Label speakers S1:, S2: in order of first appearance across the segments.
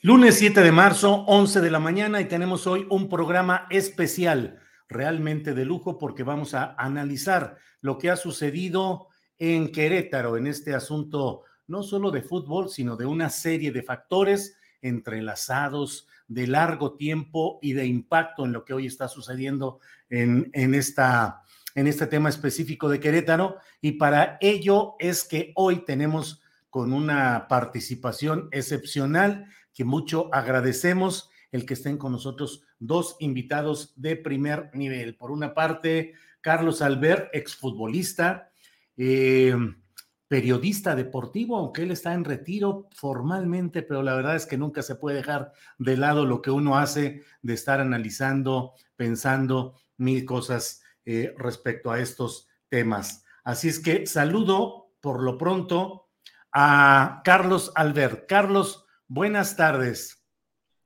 S1: Lunes 7 de marzo, 11 de la mañana, y tenemos hoy un programa especial, realmente de lujo, porque vamos a analizar lo que ha sucedido en Querétaro en este asunto, no solo de fútbol, sino de una serie de factores entrelazados de largo tiempo y de impacto en lo que hoy está sucediendo en, en, esta, en este tema específico de Querétaro. Y para ello es que hoy tenemos con una participación excepcional que mucho agradecemos el que estén con nosotros dos invitados de primer nivel. Por una parte, Carlos Albert, exfutbolista, eh, periodista deportivo, aunque él está en retiro formalmente, pero la verdad es que nunca se puede dejar de lado lo que uno hace de estar analizando, pensando mil cosas eh, respecto a estos temas. Así es que saludo por lo pronto a Carlos Albert. Carlos, Buenas tardes.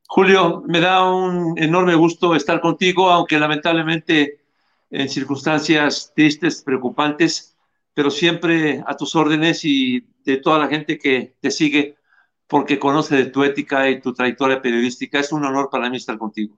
S2: Julio, me da un enorme gusto estar contigo, aunque lamentablemente en circunstancias tristes, preocupantes, pero siempre a tus órdenes y de toda la gente que te sigue, porque conoce de tu ética y tu trayectoria periodística. Es un honor para mí estar contigo.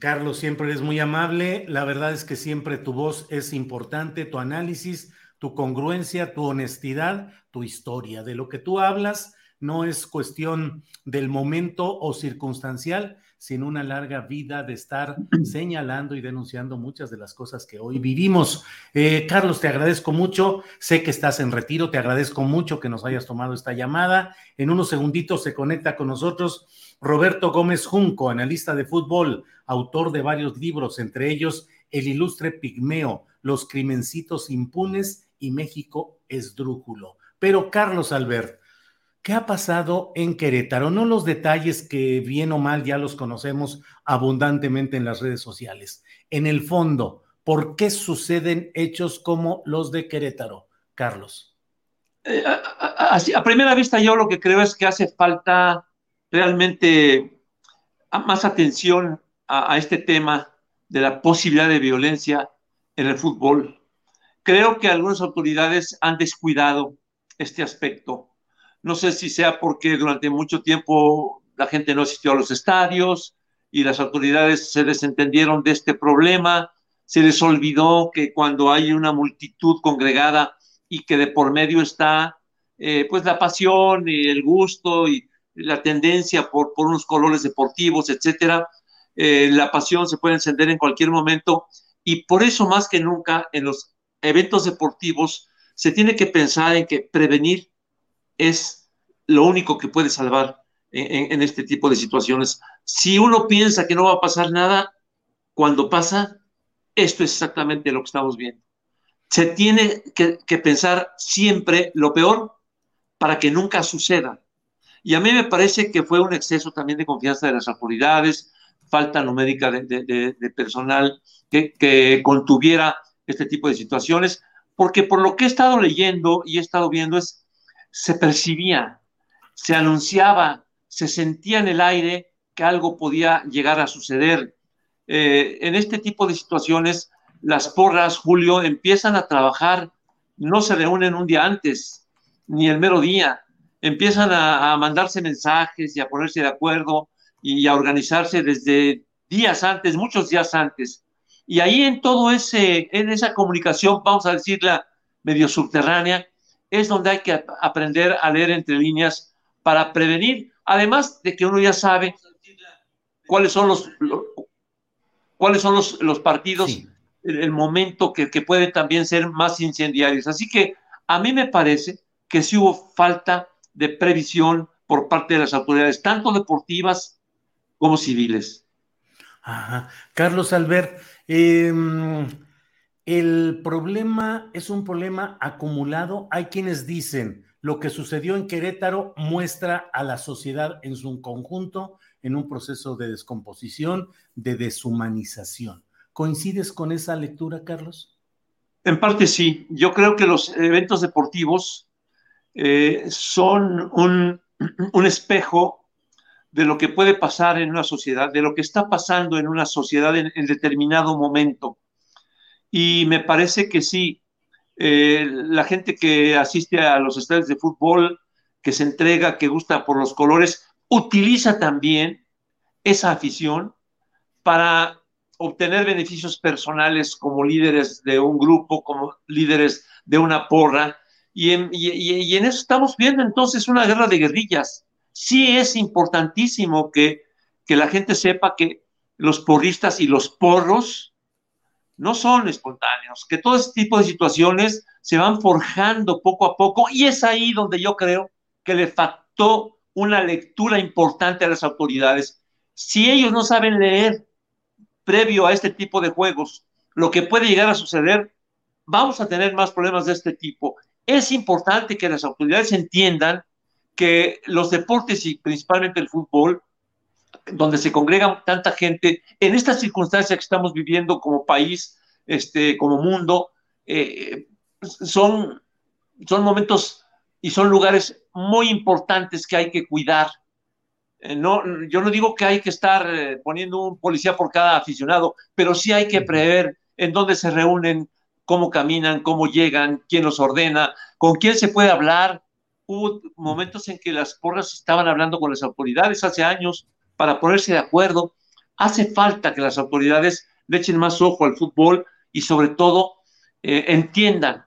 S1: Carlos, siempre eres muy amable. La verdad es que siempre tu voz es importante, tu análisis, tu congruencia, tu honestidad, tu historia. De lo que tú hablas, no es cuestión del momento o circunstancial, sino una larga vida de estar señalando y denunciando muchas de las cosas que hoy vivimos. Eh, Carlos, te agradezco mucho. Sé que estás en retiro, te agradezco mucho que nos hayas tomado esta llamada. En unos segunditos se conecta con nosotros Roberto Gómez Junco, analista de fútbol, autor de varios libros, entre ellos El ilustre pigmeo, Los crimencitos impunes y México esdrújulo. Pero Carlos Albert, ¿Qué ha pasado en Querétaro? No los detalles que bien o mal ya los conocemos abundantemente en las redes sociales. En el fondo, ¿por qué suceden hechos como los de Querétaro, Carlos?
S2: Eh, a, primera vista yo lo que creo es que hace falta realmente más atención a este tema de la posibilidad de violencia en el fútbol. Creo que algunas autoridades han descuidado este aspecto no sé si sea porque durante mucho tiempo la gente no asistió a los estadios y las autoridades se desentendieron de este problema, se les olvidó que cuando hay una multitud congregada y que de por medio está eh, pues la pasión y el gusto y la tendencia por, por unos colores deportivos, etcétera, eh, la pasión se puede encender en cualquier momento. Y por eso más que nunca en los eventos deportivos se tiene que pensar en que prevenir es lo único que puede salvar en, este tipo de situaciones. Si uno piensa que no va a pasar nada, cuando pasa, esto es exactamente lo que estamos viendo. Se tiene que, pensar siempre lo peor para que nunca suceda. Y a mí me parece que fue un exceso también de confianza de las autoridades, falta numérica de, de, de personal que, que, contuviera este tipo de situaciones, porque por lo que he estado leyendo y he estado viendo es, se percibía se anunciaba, se sentía en el aire que algo podía llegar a suceder. Eh, en este tipo de situaciones, las porras, Julio, empiezan a trabajar, no se reúnen un día antes, ni el mero día, empiezan a, mandarse mensajes y a ponerse de acuerdo y a organizarse desde días antes, muchos días antes. Y ahí en todo ese, en esa comunicación, vamos a decirla medio subterránea, es donde hay que aprender a leer entre líneas para prevenir, además de que uno ya sabe cuáles son los, cuáles son los, los partidos, el, momento que, que pueden también ser más incendiarios. Así que a mí me parece que sí hubo falta de previsión por parte de las autoridades, tanto deportivas como civiles.
S1: Ajá. Carlos Albert, em, el problema es un problema acumulado. Hay quienes dicen lo que sucedió en Querétaro muestra a la sociedad en su conjunto en un proceso de descomposición, de deshumanización. ¿Coincides con esa lectura, Carlos?
S2: En parte sí. Yo creo que los eventos deportivos eh, son un, espejo de lo que puede pasar en una sociedad, de lo que está pasando en una sociedad en, determinado momento. Y me parece que sí, eh, la gente que asiste a los estadios de fútbol, que se entrega, que gusta por los colores, utiliza también esa afición para obtener beneficios personales como líderes de un grupo, como líderes de una porra, y en, y, en, eso estamos viendo entonces una guerra de guerrillas. Sí es importantísimo que, que la gente sepa que los porristas y los porros no son espontáneos, que todo este tipo de situaciones se van forjando poco a poco y es ahí donde yo creo que le faltó una lectura importante a las autoridades. Si ellos no saben leer previo a este tipo de juegos lo que puede llegar a suceder, vamos a tener más problemas de este tipo. Es importante que las autoridades entiendan que los deportes y principalmente el fútbol, donde se congrega tanta gente, en estas circunstancias que estamos viviendo como país, este, como mundo, eh, son, son momentos y son lugares muy importantes que hay que cuidar. Eh, no, yo no digo que hay que estar eh, poniendo un policía por cada aficionado, pero sí hay que prever en dónde se reúnen, cómo caminan, cómo llegan, quién los ordena, con quién se puede hablar. Hubo momentos en que las porras estaban hablando con las autoridades hace años para ponerse de acuerdo. Hace falta que las autoridades le echen más ojo al fútbol y sobre todo eh, entiendan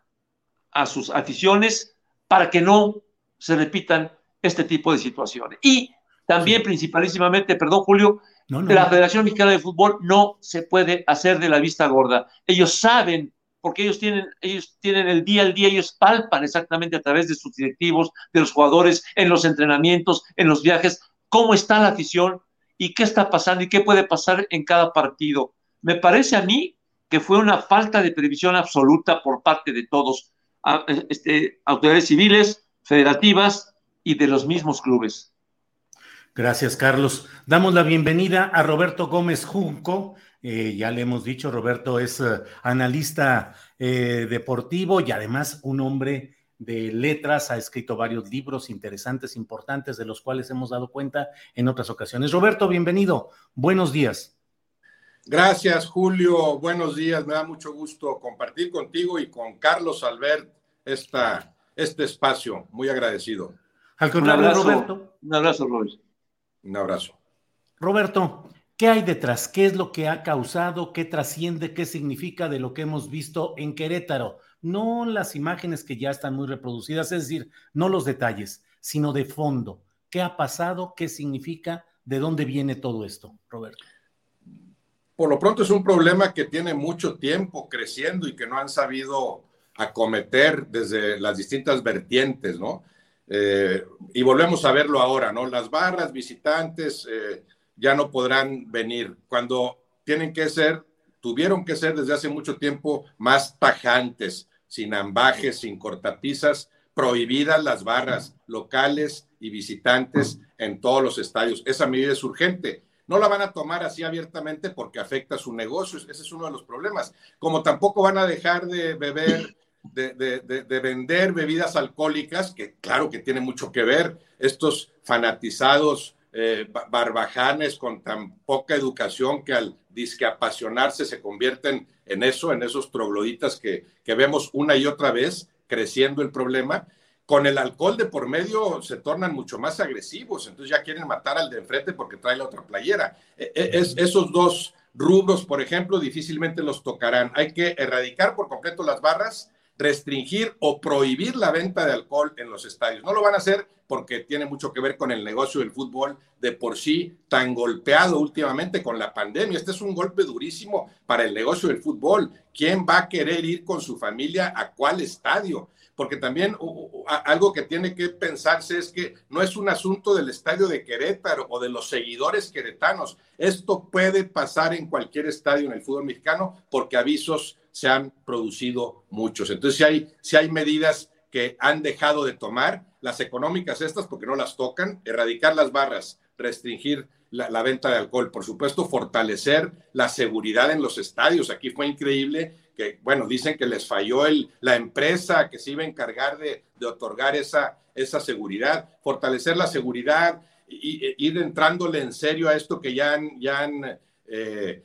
S2: a sus aficiones para que no se repitan este tipo de situaciones. Y también, principalísimamente, perdón Julio, la Federación Mexicana de Fútbol no se puede hacer de la vista gorda. Ellos saben porque ellos tienen, ellos tienen el día al día, ellos palpan exactamente a través de sus directivos, de los jugadores, en los entrenamientos, en los viajes, cómo está la afición y qué está pasando y qué puede pasar en cada partido. Me parece a mí que fue una falta de previsión absoluta por parte de todos, este, autoridades civiles, federativas y de los mismos clubes.
S1: Gracias, Carlos. Damos la bienvenida a Roberto Gómez Junco, eh, ya le hemos dicho, Roberto es eh, analista eh, deportivo y además un hombre de letras, ha escrito varios libros interesantes, importantes, de los cuales hemos dado cuenta en otras ocasiones. Roberto, bienvenido. Buenos días.
S3: Gracias, Julio. Buenos días. Me da mucho gusto compartir contigo y con Carlos Albert esta, este espacio. Muy agradecido.
S1: Al contrario, Roberto.
S2: Un abrazo, Roberto.
S3: Un abrazo.
S1: Roberto, ¿Qué hay detrás? ¿Qué es lo que ha causado? ¿Qué trasciende? ¿Qué significa de lo que hemos visto en Querétaro? No las imágenes que ya están muy reproducidas, es decir, no los detalles, sino de fondo. ¿Qué ha pasado? ¿Qué significa? ¿De dónde viene todo esto, Roberto?
S3: Por lo pronto es un problema que tiene mucho tiempo creciendo y que no han sabido acometer desde las distintas vertientes, ¿no? Eh, y volvemos a verlo ahora, ¿no? Las barras, visitantes, eh, ya no podrán venir. Cuando tienen que ser, tuvieron que ser desde hace mucho tiempo más tajantes, sin ambajes, sin cortapisas, prohibidas las barras locales y visitantes en todos los estadios. Esa medida es urgente. No la van a tomar así abiertamente porque afecta su negocio. Ese es uno de los problemas. Como tampoco van a dejar de beber de, vender bebidas alcohólicas, que claro que tiene mucho que ver, estos fanatizados eh, barbajanes con tan poca educación que al disque apasionarse se convierten en eso, en esos trogloditas que, que vemos una y otra vez creciendo el problema. Con el alcohol de por medio se tornan mucho más agresivos, entonces ya quieren matar al de enfrente porque trae la otra playera. E, e, es, esos dos rubros, por ejemplo, difícilmente los tocarán. Hay que erradicar por completo las barras, restringir o prohibir la venta de alcohol en los estadios. No lo van a hacer porque tiene mucho que ver con el negocio del fútbol de por sí tan golpeado últimamente con la pandemia. Este es un golpe durísimo para el negocio del fútbol. ¿Quién va a querer ir con su familia a cuál estadio? Porque también algo que tiene que pensarse es que no es un asunto del estadio de Querétaro o de los seguidores queretanos. Esto puede pasar en cualquier estadio en el fútbol mexicano porque avisos se han producido muchos. Entonces, si hay, si hay medidas que han dejado de tomar, las económicas estas, porque no las tocan, erradicar las barras, restringir la, venta de alcohol, por supuesto, fortalecer la seguridad en los estadios. Aquí fue increíble que, bueno, dicen que les falló el, la empresa que se iba a encargar de, otorgar esa, esa seguridad, fortalecer la seguridad, y, e, ir entrándole en serio a esto que ya han, ya han eh,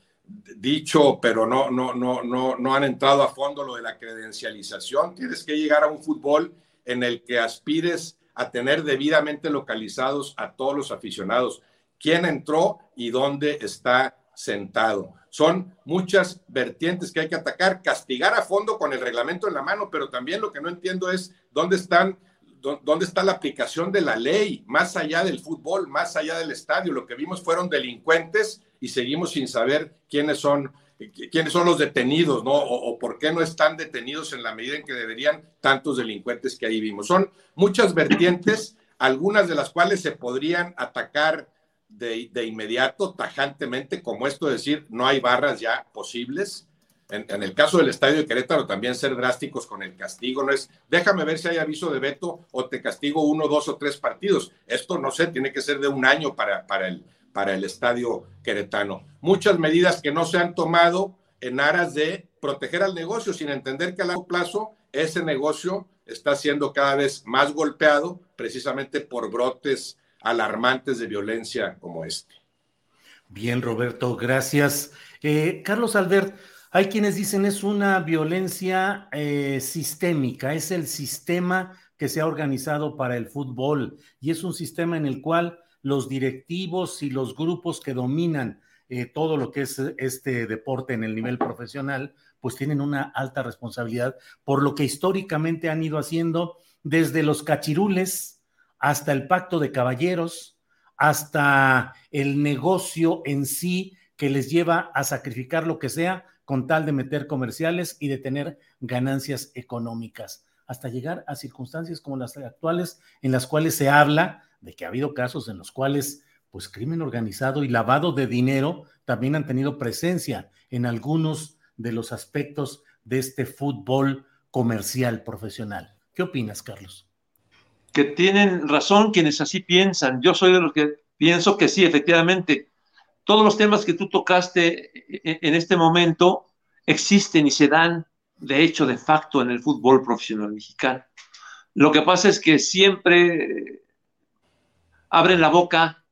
S3: dicho, pero no, no, no, no, no han entrado a fondo lo de la credencialización. Tienes que llegar a un fútbol en el que aspires a tener debidamente localizados a todos los aficionados. ¿Quién entró y dónde está sentado? Son muchas vertientes que hay que atacar, castigar a fondo con el reglamento en la mano, pero también lo que no entiendo es dónde están dónde está la aplicación de la ley, más allá del fútbol, más allá del estadio. Lo que vimos fueron delincuentes y seguimos sin saber quiénes son quiénes son los detenidos, ¿no? O, por qué no están detenidos en la medida en que deberían tantos delincuentes que ahí vimos. Son muchas vertientes, algunas de las cuales se podrían atacar de, de inmediato, tajantemente, como esto de decir, no hay barras ya posibles. En, en, el caso del estadio de Querétaro, también ser drásticos con el castigo, no es déjame ver si hay aviso de veto o te castigo uno, dos o tres partidos. Esto no sé, tiene que ser de un año para, para, el, para el estadio queretano. Muchas medidas que no se han tomado en aras de proteger al negocio, sin entender que a largo plazo ese negocio está siendo cada vez más golpeado precisamente por brotes alarmantes de violencia como este.
S1: Bien, Roberto, gracias. Eh, Carlos Albert, hay quienes dicen es una violencia eh, sistémica, es el sistema que se ha organizado para el fútbol y es un sistema en el cual los directivos y los grupos que dominan eh, todo lo que es este deporte en el nivel profesional, pues tienen una alta responsabilidad por lo que históricamente han ido haciendo desde los cachirules hasta el pacto de caballeros, hasta el negocio en sí que les lleva a sacrificar lo que sea con tal de meter comerciales y de tener ganancias económicas, hasta llegar a circunstancias como las actuales en las cuales se habla de que ha habido casos en los cuales, pues, crimen organizado y lavado de dinero también han tenido presencia en algunos de los aspectos de este fútbol comercial profesional. ¿Qué opinas, Carlos?
S2: Que tienen razón quienes así piensan. Yo soy de los que pienso que sí, efectivamente. Todos los temas que tú tocaste en este momento existen y se dan, de hecho, de facto, en el fútbol profesional mexicano. Lo que pasa es que siempre abren la boca,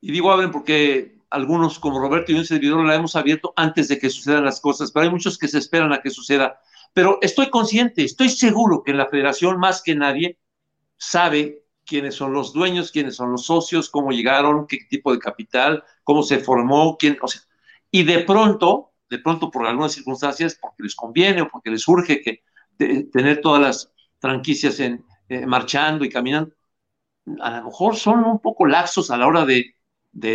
S2: y digo abren porque algunos como Roberto y un servidor la hemos abierto antes de que sucedan las cosas, pero hay muchos que se esperan a que suceda. Pero estoy consciente, estoy seguro que en la federación más que nadie sabe quiénes son los dueños, quiénes son los socios, cómo llegaron, qué tipo de capital, cómo se formó, quién, o sea, y de pronto, de pronto por algunas circunstancias, porque les conviene o porque les urge que tener todas las franquicias en, eh, marchando y caminando, a lo mejor son un poco laxos a la hora de,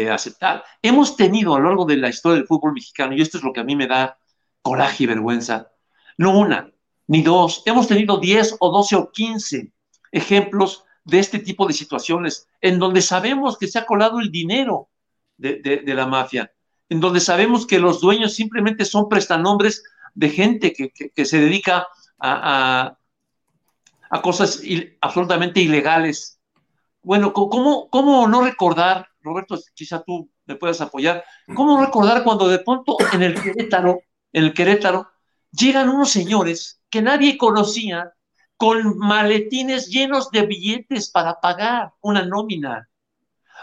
S2: aceptar. Hemos tenido a lo largo de la historia del fútbol mexicano, y esto es lo que a mí me da coraje y vergüenza, no una, ni dos, hemos tenido 10 o 12 o 15 ejemplos de este tipo de situaciones, en donde sabemos que se ha colado el dinero de, la mafia, en donde sabemos que los dueños simplemente son prestanombres de gente que, se dedica a, a cosas absolutamente ilegales bueno, ¿cómo, ¿cómo no recordar, Roberto, quizá tú me puedas apoyar, cómo recordar cuando de pronto en el Querétaro, en el Querétaro, llegan unos señores que nadie conocía con maletines llenos de billetes para pagar una nómina.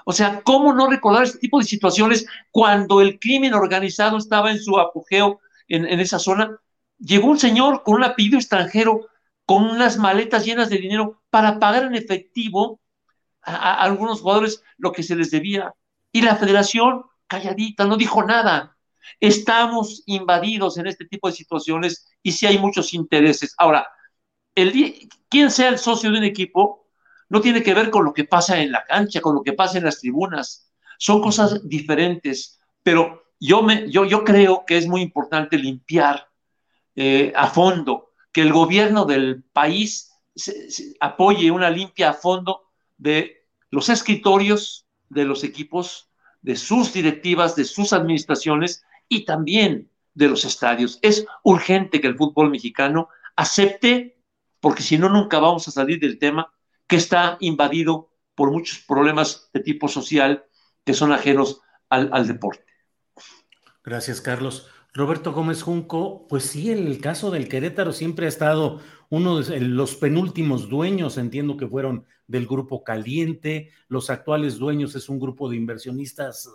S2: O sea, ¿cómo no recordar este tipo de situaciones cuando el crimen organizado estaba en su apogeo en, esa zona? Llegó un señor con un apellido extranjero, con unas maletas llenas de dinero para pagar en efectivo a, algunos jugadores lo que se les debía. Y la federación, calladita, no dijo nada. Estamos invadidos en este tipo de situaciones y sí hay muchos intereses. Ahora, el, quien sea el socio de un equipo no tiene que ver con lo que pasa en la cancha, con lo que pasa en las tribunas. Son cosas diferentes, pero yo, me, yo, yo creo que es muy importante limpiar eh, a fondo, que el gobierno del país apoye una limpia a fondo de los escritorios de los equipos, de sus directivas, de sus administraciones y también de los estadios. Es urgente que el fútbol mexicano acepte, porque si no, nunca vamos a salir del tema, que está invadido por muchos problemas de tipo social que son ajenos al, al deporte.
S1: Gracias, Carlos. Roberto Gómez Junco, pues sí, el caso del Querétaro siempre ha estado uno de los penúltimos dueños, entiendo que fueron del grupo Caliente, los actuales dueños es un grupo de inversionistas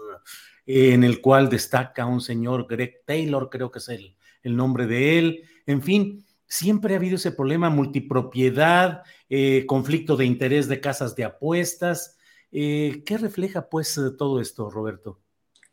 S1: eh, en el cual destaca un señor Greg Taylor, creo que es el, el nombre de él, en fin, siempre ha habido ese problema, multipropiedad, eh, conflicto de interés de casas de apuestas. Eh, ¿Qué refleja pues todo esto, Roberto?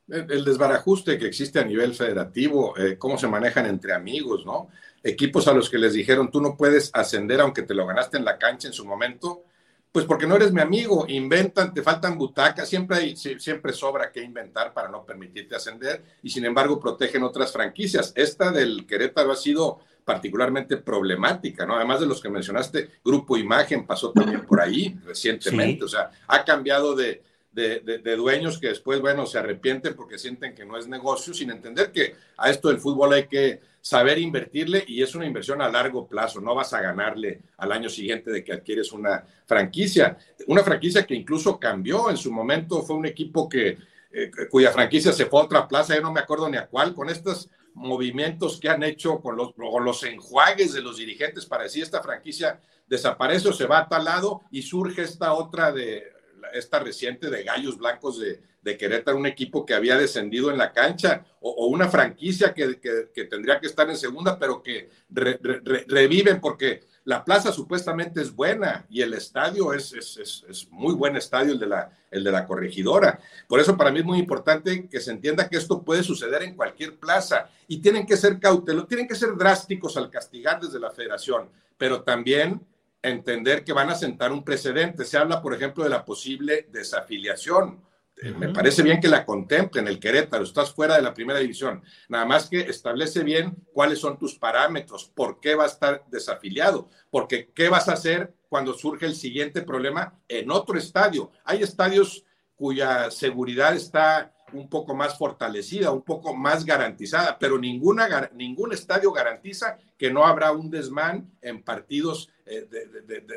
S3: el desbarajuste que existe a nivel federativo, eh, cómo se manejan entre amigos, ¿no? Equipos a los que les dijeron, tú no puedes ascender aunque te lo ganaste en la cancha en su momento, pues porque no eres mi amigo, inventan, te faltan butacas, siempre, hay, siempre sobra que inventar para no permitirte ascender y sin embargo protegen otras franquicias. Esta del Querétaro ha sido particularmente problemática, ¿no? Además de los que mencionaste, Grupo Imagen pasó también por ahí recientemente, o sea, ha cambiado de, de, dueños que después, bueno, se arrepienten porque sienten que no es negocio, sin entender que a esto del fútbol hay que saber invertirle y es una inversión a largo plazo, no vas a ganarle al año siguiente de que adquieres una franquicia, una franquicia que incluso cambió en su momento, fue un equipo que eh, cuya franquicia se fue a otra plaza, yo no me acuerdo ni a cuál, con estos movimientos que han hecho con los, con los enjuagues de los dirigentes para decir esta franquicia desaparece o se va a tal lado y surge esta otra de esta reciente de Gallos Blancos de, de Querétaro, un equipo que había descendido en la cancha, o, una franquicia que, que, tendría que estar en segunda, pero que reviven porque la plaza supuestamente es buena y el estadio es, es, es, muy buen estadio, el de, la, el de la corregidora. Por eso para mí es muy importante que se entienda que esto puede suceder en cualquier plaza y tienen que ser cautelosos, tienen que ser drásticos al castigar desde la federación, pero también entender que van a sentar un precedente. Se habla, por ejemplo, de la posible desafiliación. Eh, me parece bien que la contemplen, el Querétaro, estás fuera de la primera división. Nada más que establece bien cuáles son tus parámetros, por qué va a estar desafiliado, porque qué vas a hacer cuando surge el siguiente problema en otro estadio. Hay estadios cuya seguridad está un poco más fortalecida, un poco más garantizada, pero ninguna, ningún estadio garantiza que no habrá un desmán en partidos eh,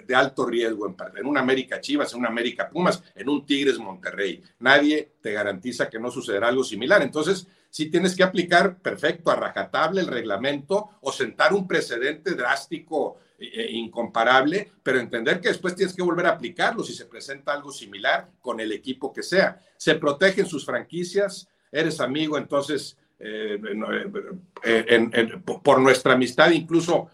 S3: de, alto riesgo, en, en un América Chivas, en un América Pumas, en un Tigres Monterrey. Nadie te garantiza que no sucederá algo similar. Entonces, si tienes que aplicar perfecto, a rajatable el reglamento o sentar un precedente drástico eh, incomparable, pero entender que después tienes que volver a aplicarlo si se presenta algo similar con el equipo que sea. Se protegen sus franquicias, eres amigo, entonces, eh, eh, por nuestra amistad, incluso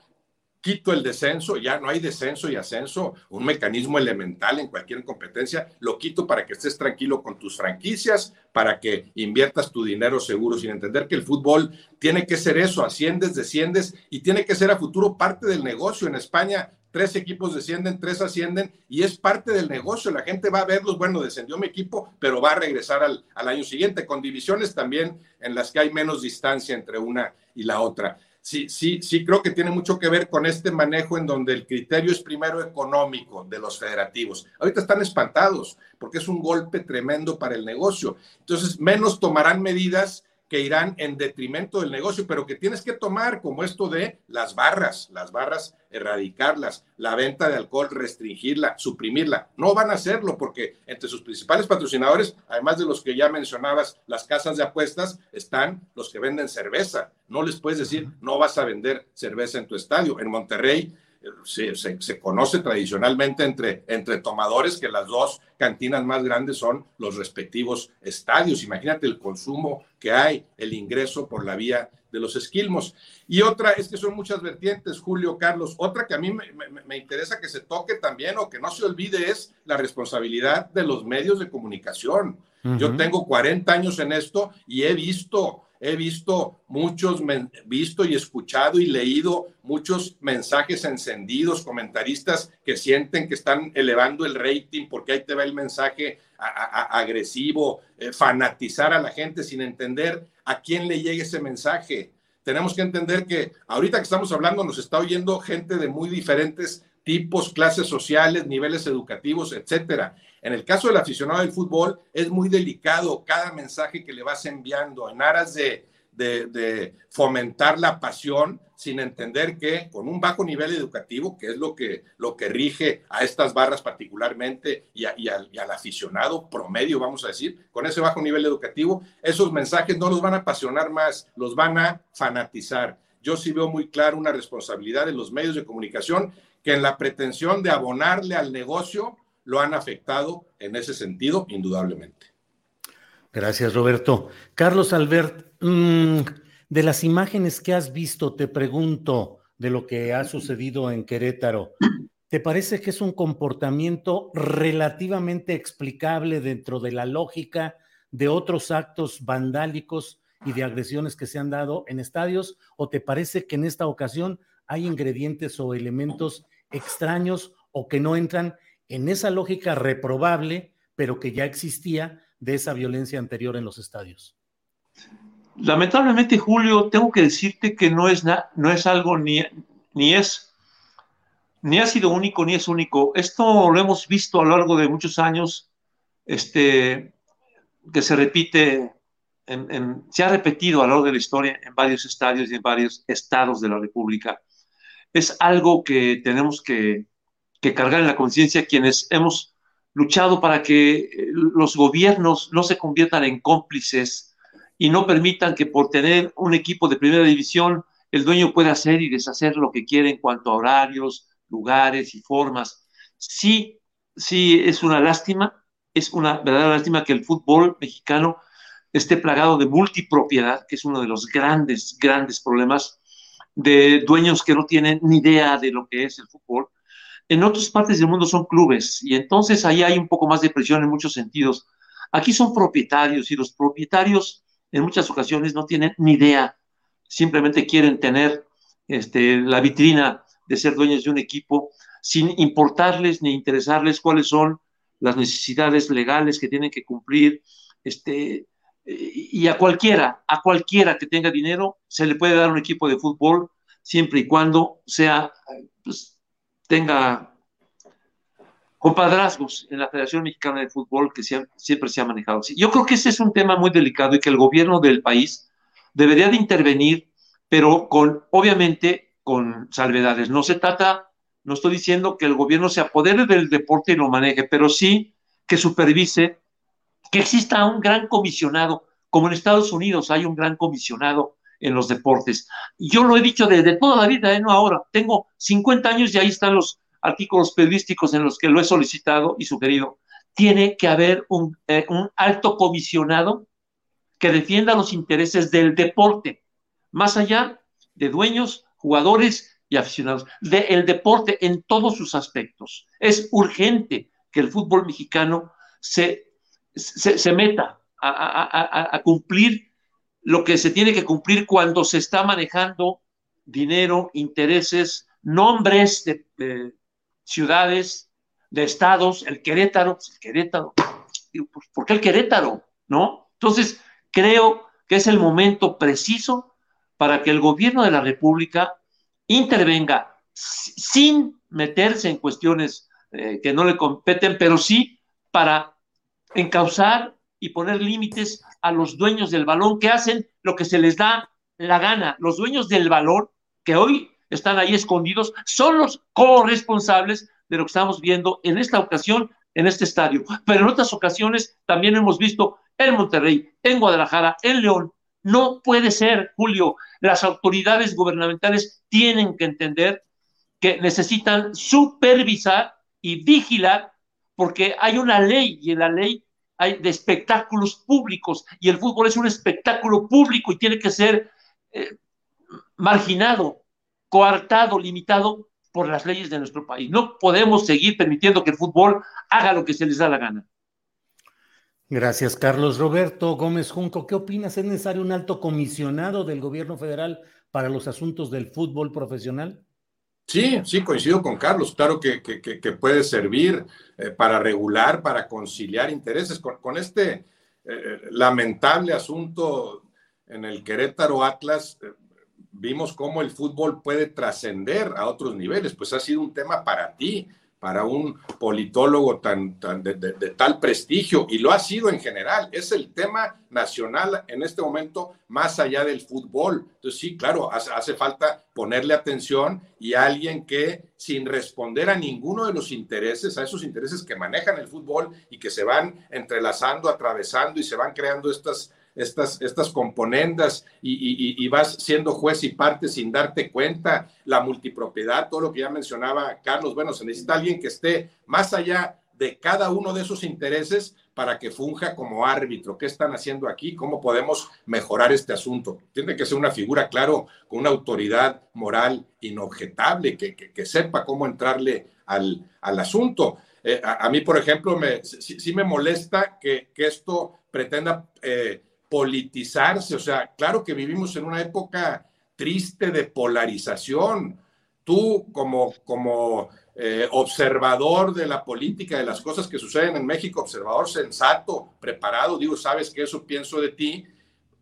S3: quito el descenso, ya no hay descenso y ascenso, un mecanismo elemental en cualquier competencia, lo quito para que estés tranquilo con tus franquicias, para que inviertas tu dinero seguro, sin entender que el fútbol tiene que ser eso, asciendes, desciendes y tiene que ser a futuro parte del negocio. En España, tres equipos descienden, tres ascienden y es parte del negocio. La gente va a verlos, bueno, descendió mi equipo, pero va a regresar al, al año siguiente, con divisiones también en las que hay menos distancia entre una y la otra sí, sí, sí creo que tiene mucho que ver con este manejo en donde el criterio es primero económico de los federativos. Ahorita están espantados porque es un golpe tremendo para el negocio. Entonces, menos tomarán medidas que irán en detrimento del negocio, pero que tienes que tomar como esto de las barras, las barras, erradicarlas, la venta de alcohol, restringirla, suprimirla. No van a hacerlo porque entre sus principales patrocinadores, además de los que ya mencionabas, las casas de apuestas, están los que venden cerveza. No les puedes decir, no vas a vender cerveza en tu estadio. En Monterrey se, se, conoce tradicionalmente entre, entre tomadores que las dos cantinas más grandes son los respectivos estadios. Imagínate el consumo que hay, el ingreso por la vía de los esquilmos. Y otra es que son muchas vertientes, Julio, Carlos. Otra que a mí me, me, interesa que se toque también o que no se olvide es la responsabilidad de los medios de comunicación. Yo tengo 40 años en esto y he visto he visto muchos, visto y escuchado y leído muchos mensajes encendidos, comentaristas que sienten que están elevando el rating porque ahí te va el mensaje agresivo, eh, fanatizar a la gente sin entender a quién le llegue ese mensaje. Tenemos que entender que ahorita que estamos hablando nos está oyendo gente de muy diferentes tipos, clases sociales, niveles educativos, etcétera. En el caso del aficionado del fútbol, es muy delicado cada mensaje que le vas enviando en aras de, de, fomentar la pasión sin entender que con un bajo nivel educativo, que es lo que, lo que rige a estas barras particularmente y, y, al, y, al, aficionado promedio, vamos a decir, con ese bajo nivel educativo, esos mensajes no los van a apasionar más, los van a fanatizar. Yo sí veo muy claro una responsabilidad de los medios de comunicación que en la pretensión de abonarle al negocio lo han afectado en ese sentido, indudablemente.
S1: Gracias, Roberto. Carlos Albert, mm, de las imágenes que has visto, te pregunto de lo que ha sucedido en Querétaro. ¿Te parece que es un comportamiento relativamente explicable dentro de la lógica de otros actos vandálicos y de agresiones que se han dado en estadios? ¿O te parece que en esta ocasión hay ingredientes o elementos extraños o que no entran en esa lógica reprobable, pero que ya existía de esa violencia anterior en los estadios?
S2: Lamentablemente, Julio, tengo que decirte que no es, no es algo ni, ni es ni ha sido único ni es único. Esto lo hemos visto a lo largo de muchos años, este, que se repite, se ha repetido a lo largo de la historia en varios estadios y en varios estados de la República. Es algo que tenemos que, cargar en la conciencia quienes hemos luchado para que eh, los gobiernos no se conviertan en cómplices y no permitan que por tener un equipo de primera división el dueño pueda hacer y deshacer lo que quiere en cuanto a horarios, lugares y formas. Sí, sí, es una lástima, es una verdadera lástima que el fútbol mexicano esté plagado de multipropiedad, que es uno de los grandes, grandes problemas de dueños que no tienen ni idea de lo que es el fútbol en otras partes del mundo son clubes y entonces ahí hay un poco más de presión en muchos sentidos. Aquí son propietarios y los propietarios en muchas ocasiones no tienen ni idea, simplemente quieren tener este, la vitrina de ser dueños de un equipo sin importarles ni interesarles cuáles son las necesidades legales que tienen que cumplir. Este, y a cualquiera, a cualquiera que tenga dinero, se le puede dar un equipo de fútbol siempre y cuando sea pues, tenga compadrazgos en la Federación Mexicana de Fútbol que siempre se ha manejado así. Yo creo que ese es un tema muy delicado y que el gobierno del país debería de intervenir, pero con, obviamente, con salvedades. No se trata, no estoy diciendo que el gobierno se apodere del deporte y lo maneje, pero sí que supervise que exista un gran comisionado, como en Estados Unidos hay un gran comisionado en los deportes. Yo lo he dicho desde toda la vida, ¿eh? no ahora. Tengo 50 años y ahí están los artículos periodísticos en los que lo he solicitado y sugerido. Tiene que haber eh, un alto comisionado que defienda los intereses del deporte, más allá de dueños, jugadores y aficionados, del deporte en todos sus aspectos. Es urgente que el fútbol mexicano se, se, meta a, cumplir lo que se tiene que cumplir cuando se está manejando dinero, intereses, nombres de, ciudades, de estados, el Querétaro, pues, el Querétaro, pues, ¿por qué el Querétaro? ¿No? Entonces, creo que es el momento preciso para que el gobierno de la República intervenga sin meterse en cuestiones eh, que no le competen, pero sí para encauzar y poner límites a los dueños del balón que hacen lo que se les da la gana. Los dueños del balón que hoy están ahí escondidos son los corresponsables de lo que estamos viendo en esta ocasión en este estadio. Pero en otras ocasiones también hemos visto en Monterrey, en Guadalajara, en León. No puede ser, Julio. Las autoridades gubernamentales tienen que entender que necesitan supervisar y vigilar porque hay una ley y en la ley hay de espectáculos públicos y el fútbol es un espectáculo público y tiene que ser eh, marginado, coartado, limitado por las leyes de nuestro país. No podemos seguir permitiendo que el fútbol haga lo que se les da la gana.
S1: Gracias, Carlos. Roberto Gómez Junco, ¿qué opinas? ¿Es necesario un alto comisionado del gobierno federal para los asuntos del fútbol profesional?
S3: Sí, sí, coincido con Carlos. Claro que, puede servir eh, para regular, para conciliar intereses. Con, este eh, lamentable asunto en el Querétaro Atlas, eh, vimos cómo el fútbol puede trascender a otros niveles. Pues ha sido un tema para ti, para un politólogo tan, de, tal prestigio, y lo ha sido en general. Es el tema nacional en este momento más allá del fútbol. Entonces, sí, claro, hace, hace falta ponerle atención y alguien que, sin responder a ninguno de los intereses, a esos intereses que manejan el fútbol y que se van entrelazando, atravesando y se van creando estas estas, estas componendas y, vas siendo juez y parte sin darte cuenta, la multipropiedad, todo lo que ya mencionaba Carlos, bueno, se necesita alguien que esté más allá de cada uno de esos intereses para que funja como árbitro. ¿Qué están haciendo aquí? ¿Cómo podemos mejorar este asunto? Tiene que ser una figura, claro, con una autoridad moral inobjetable, que, sepa cómo entrarle al, asunto. Eh, a, mí, por ejemplo, me, sí, me molesta que, esto pretenda eh, politizarse. O sea, claro que vivimos en una época triste de polarización. Tú como, como eh, observador de la política, de las cosas que suceden en México, observador sensato, preparado, digo, sabes que eso pienso de ti,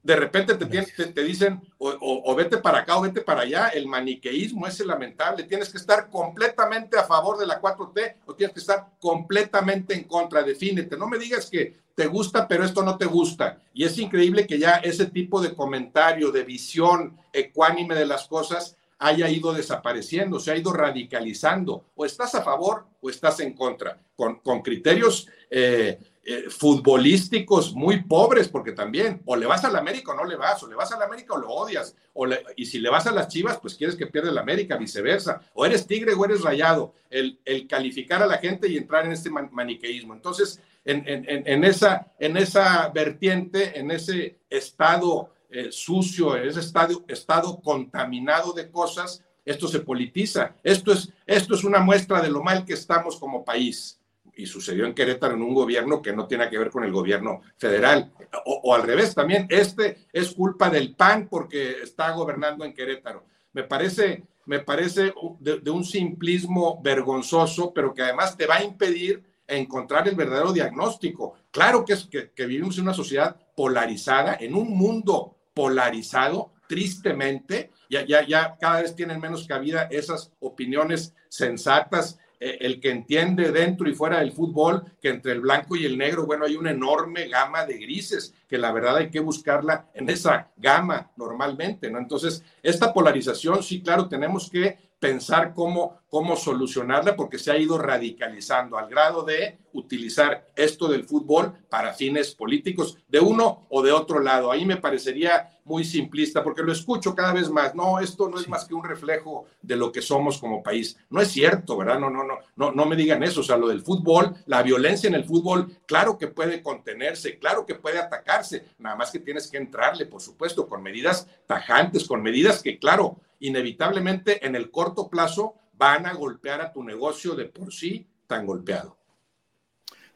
S3: de repente te, te, dicen o, vete para acá o vete para allá, el maniqueísmo es lamentable, tienes que estar completamente a favor de la 4T o tienes que estar completamente en contra, defínete, no me digas que te gusta pero esto no te gusta. Y es increíble que ya ese tipo de comentario, de visión ecuánime de las cosas haya ido desapareciendo, se ha ido radicalizando, o estás a favor o estás en contra, con, con criterios eh, eh, futbolísticos muy pobres, porque también o le vas a la América o no le vas, o le vas a la América o lo odias, o y si le vas a las Chivas, pues quieres que pierda la América, viceversa, o eres tigre o eres rayado, el, el calificar a la gente y entrar en este maniqueísmo. Entonces, en, en, esa, en esa vertiente, en ese estado eh, sucio, en ese estado, estado contaminado de cosas, esto se politiza. Esto es, esto es una muestra de lo mal que estamos como país y sucedió en Querétaro en un gobierno que no tiene que ver con el gobierno federal. O, al revés, también este es culpa del PAN porque está gobernando en Querétaro. Me parece, me parece de, un simplismo vergonzoso, pero que además te va a impedir encontrar el verdadero diagnóstico. Claro que, es, que, vivimos en una sociedad polarizada, en un mundo polarizado, tristemente, ya, ya, ya cada vez tienen menos cabida esas opiniones sensatas el que entiende dentro y fuera del fútbol que entre el blanco y el negro, bueno, hay una enorme gama de grises que la verdad hay que buscarla en esa gama normalmente, ¿no? Entonces, esta polarización, sí, claro, tenemos que pensar cómo, cómo solucionarla porque se ha ido radicalizando al grado de utilizar esto del fútbol para fines políticos de uno o de otro lado. Ahí me parecería muy simplista porque lo escucho cada vez más. No, esto no es más que un reflejo de lo que somos como país. No es cierto, ¿verdad? No, no, no, no, no me digan eso. O sea, lo del fútbol, la violencia en el fútbol, claro que puede contenerse, claro que puede atacarse, nada más que tienes que entrarle, por supuesto, con medidas tajantes, con medidas que, claro, inevitablemente en el corto plazo van a golpear a tu negocio de por sí tan golpeado.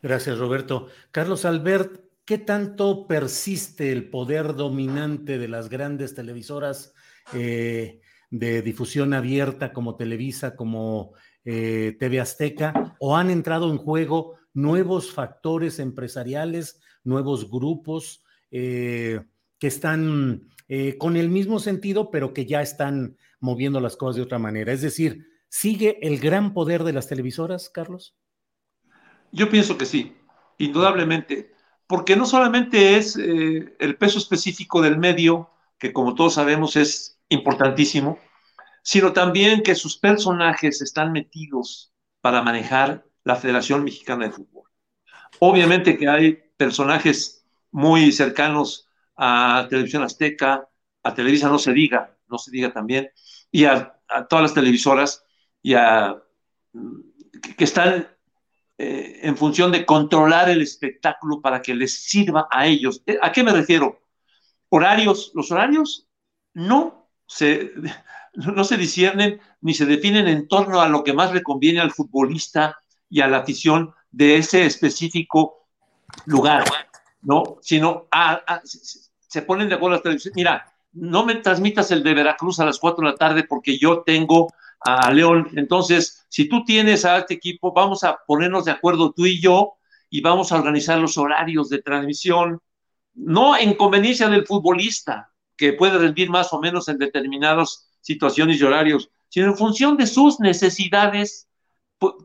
S1: Gracias, Roberto. Carlos Albert, ¿qué tanto persiste el poder dominante de las grandes televisoras eh, de difusión abierta como Televisa, como eh, TV Azteca, o han entrado en juego nuevos factores empresariales, nuevos grupos eh, que están eh, con el mismo sentido, pero que ya están moviendo las cosas de otra manera. Es decir, ¿sigue el gran poder de las televisoras, Carlos?
S2: Yo pienso que sí, indudablemente, porque no solamente es eh, el peso específico del medio, que como todos sabemos es importantísimo, sino también que sus personajes están metidos para manejar la Federación Mexicana de Fútbol. Obviamente que hay personajes muy cercanos a Televisión Azteca, a Televisa no se diga, no se diga también, y a, todas las televisoras y a, que están eh, en función de controlar el espectáculo para que les sirva a ellos. Eh, ¿A qué me refiero? Horarios, los horarios no se, no se disciernen ni se definen en torno a lo que más le conviene al futbolista y a la afición de ese específico lugar, ¿no? Sino se ponen de acuerdo las televisiones. Mira, no me transmitas el de Veracruz a las 4 de la tarde porque yo tengo a León. Entonces, si tú tienes a este equipo, vamos a ponernos de acuerdo tú y yo y vamos a organizar los horarios de transmisión, no en conveniencia del futbolista, que puede rendir más o menos en determinadas situaciones y horarios, sino en función de sus necesidades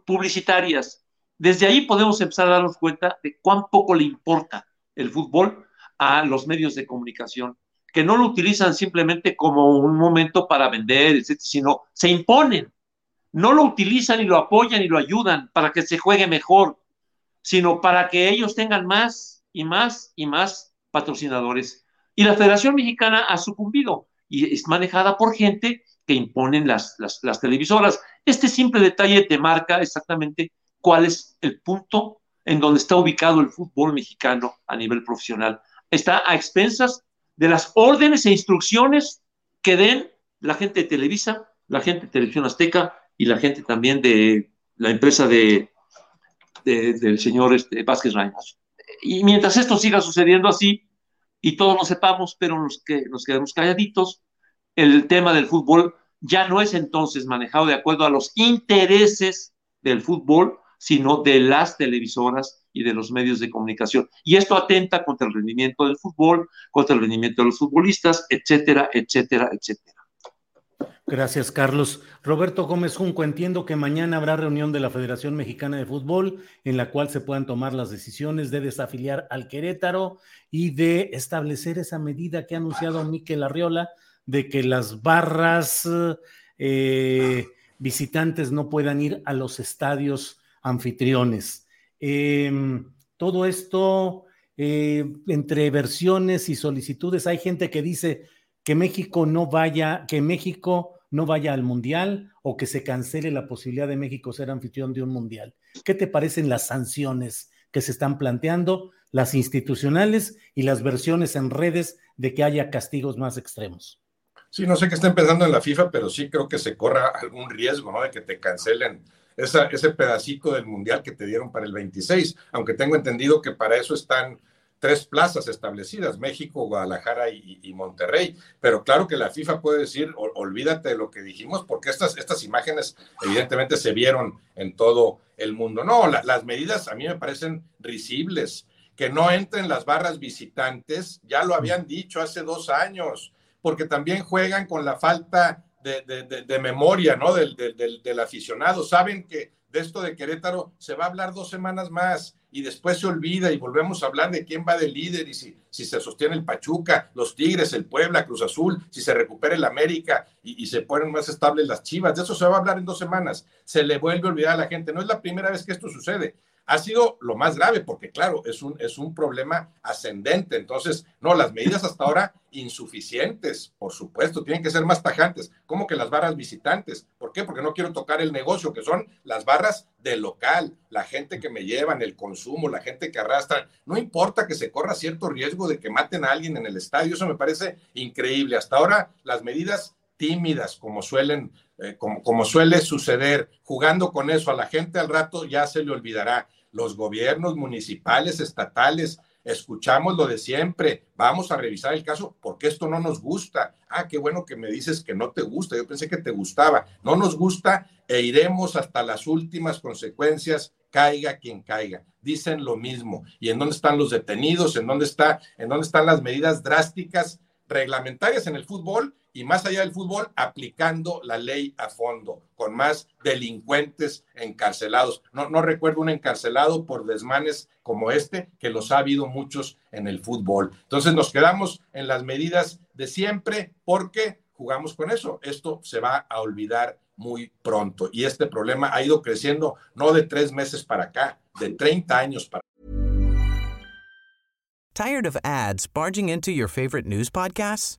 S2: publicitarias. Desde ahí podemos empezar a darnos cuenta de cuán poco le importa el fútbol a los medios de comunicación que no lo utilizan simplemente como un momento para vender, sino se imponen. No lo utilizan y lo apoyan y lo ayudan para que se juegue mejor, sino para que ellos tengan más y más y más patrocinadores. Y la Federación Mexicana ha sucumbido y es manejada por gente que imponen las, las, las televisoras. Este simple detalle te marca exactamente cuál es el punto en donde está ubicado el fútbol mexicano a nivel profesional. Está a expensas de las órdenes e instrucciones que den la gente de Televisa, la gente de Televisión Azteca y la gente también de la empresa de, del señor este, Vázquez Ramos. Y mientras esto siga sucediendo así, y todos lo sepamos, pero los que nos quedamos calladitos, el tema del fútbol ya no es entonces manejado de acuerdo a los intereses del fútbol, sino de las televisoras y de los medios de comunicación. Y esto atenta contra el rendimiento del fútbol, contra el rendimiento de los futbolistas, etcétera, etcétera, etcétera.
S1: Gracias, Carlos. Roberto Gómez Junco, entiendo que mañana habrá reunión de la Federación Mexicana de Fútbol en la cual se puedan tomar las decisiones de desafiliar al Querétaro y de establecer esa medida que ha anunciado Miquel Arriola de que las barras eh, visitantes no puedan ir a los estadios anfitriones. Em, todo esto, eh, entre versiones y solicitudes, hay gente que dice que México no vaya, que México no vaya al mundial o que se cancele la posibilidad de México ser anfitrión de un mundial. ¿Qué te parecen las sanciones que se están planteando, las institucionales y las versiones en redes de que haya castigos más extremos?
S3: Sí, no sé qué está empezando en la FIFA, pero sí creo que se corra algún riesgo, ¿no? De que te cancelen ese pedacito del mundial que te dieron para el 26, aunque tengo entendido que para eso están tres plazas establecidas, México, Guadalajara y, Monterrey. Pero claro que la FIFA puede decir, olvídate de lo que dijimos, porque estas, estas imágenes evidentemente se vieron en todo el mundo. No, las medidas a mí me parecen risibles. Que no entren las barras visitantes, ya lo habían dicho hace dos años, porque también juegan con la falta de, memoria, ¿no? Del, del, aficionado. Saben que de esto de Querétaro se va a hablar dos semanas más y después se olvida y volvemos a hablar de quién va de líder y si, si se sostiene el Pachuca, los Tigres, el Puebla, Cruz Azul, si se recupera el América y, y, se ponen más estables las Chivas. De eso se va a hablar en dos semanas. Se le vuelve a olvidar a la gente. No es la primera vez que esto sucede ha sido lo más grave, porque claro, es un, es un problema ascendente. Entonces, no, las medidas hasta ahora insuficientes, por supuesto, tienen que ser más tajantes, como que las barras visitantes. ¿Por qué? Porque no quiero tocar el negocio, que son las barras del local, la gente que me llevan, el consumo, la gente que arrastran. No importa que se corra cierto riesgo de que maten a alguien en el estadio, eso me parece increíble. Hasta ahora, las medidas tímidas, como suelen, eh, como, como suele suceder, jugando con eso a la gente al rato ya se le olvidará los gobiernos municipales, estatales, escuchamos lo de siempre, vamos a revisar el caso porque esto no nos gusta. Ah, qué bueno que me dices que no te gusta, yo pensé que te gustaba. No nos gusta e iremos hasta las últimas consecuencias, caiga quien caiga. Dicen lo mismo. ¿Y en dónde están los detenidos? ¿En dónde, está, en dónde están las medidas drásticas reglamentarias en el fútbol y más allá del fútbol, aplicando la ley a fondo, con más delincuentes encarcelados. No, recuerdo un encarcelado por desmanes como este, que los ha habido muchos en el fútbol. Entonces nos quedamos en las medidas de siempre porque jugamos con eso. Esto se va a olvidar muy pronto y este problema ha ido creciendo no de tres meses para acá, de 30 años para
S4: Tired of ads barging into your favorite news podcasts?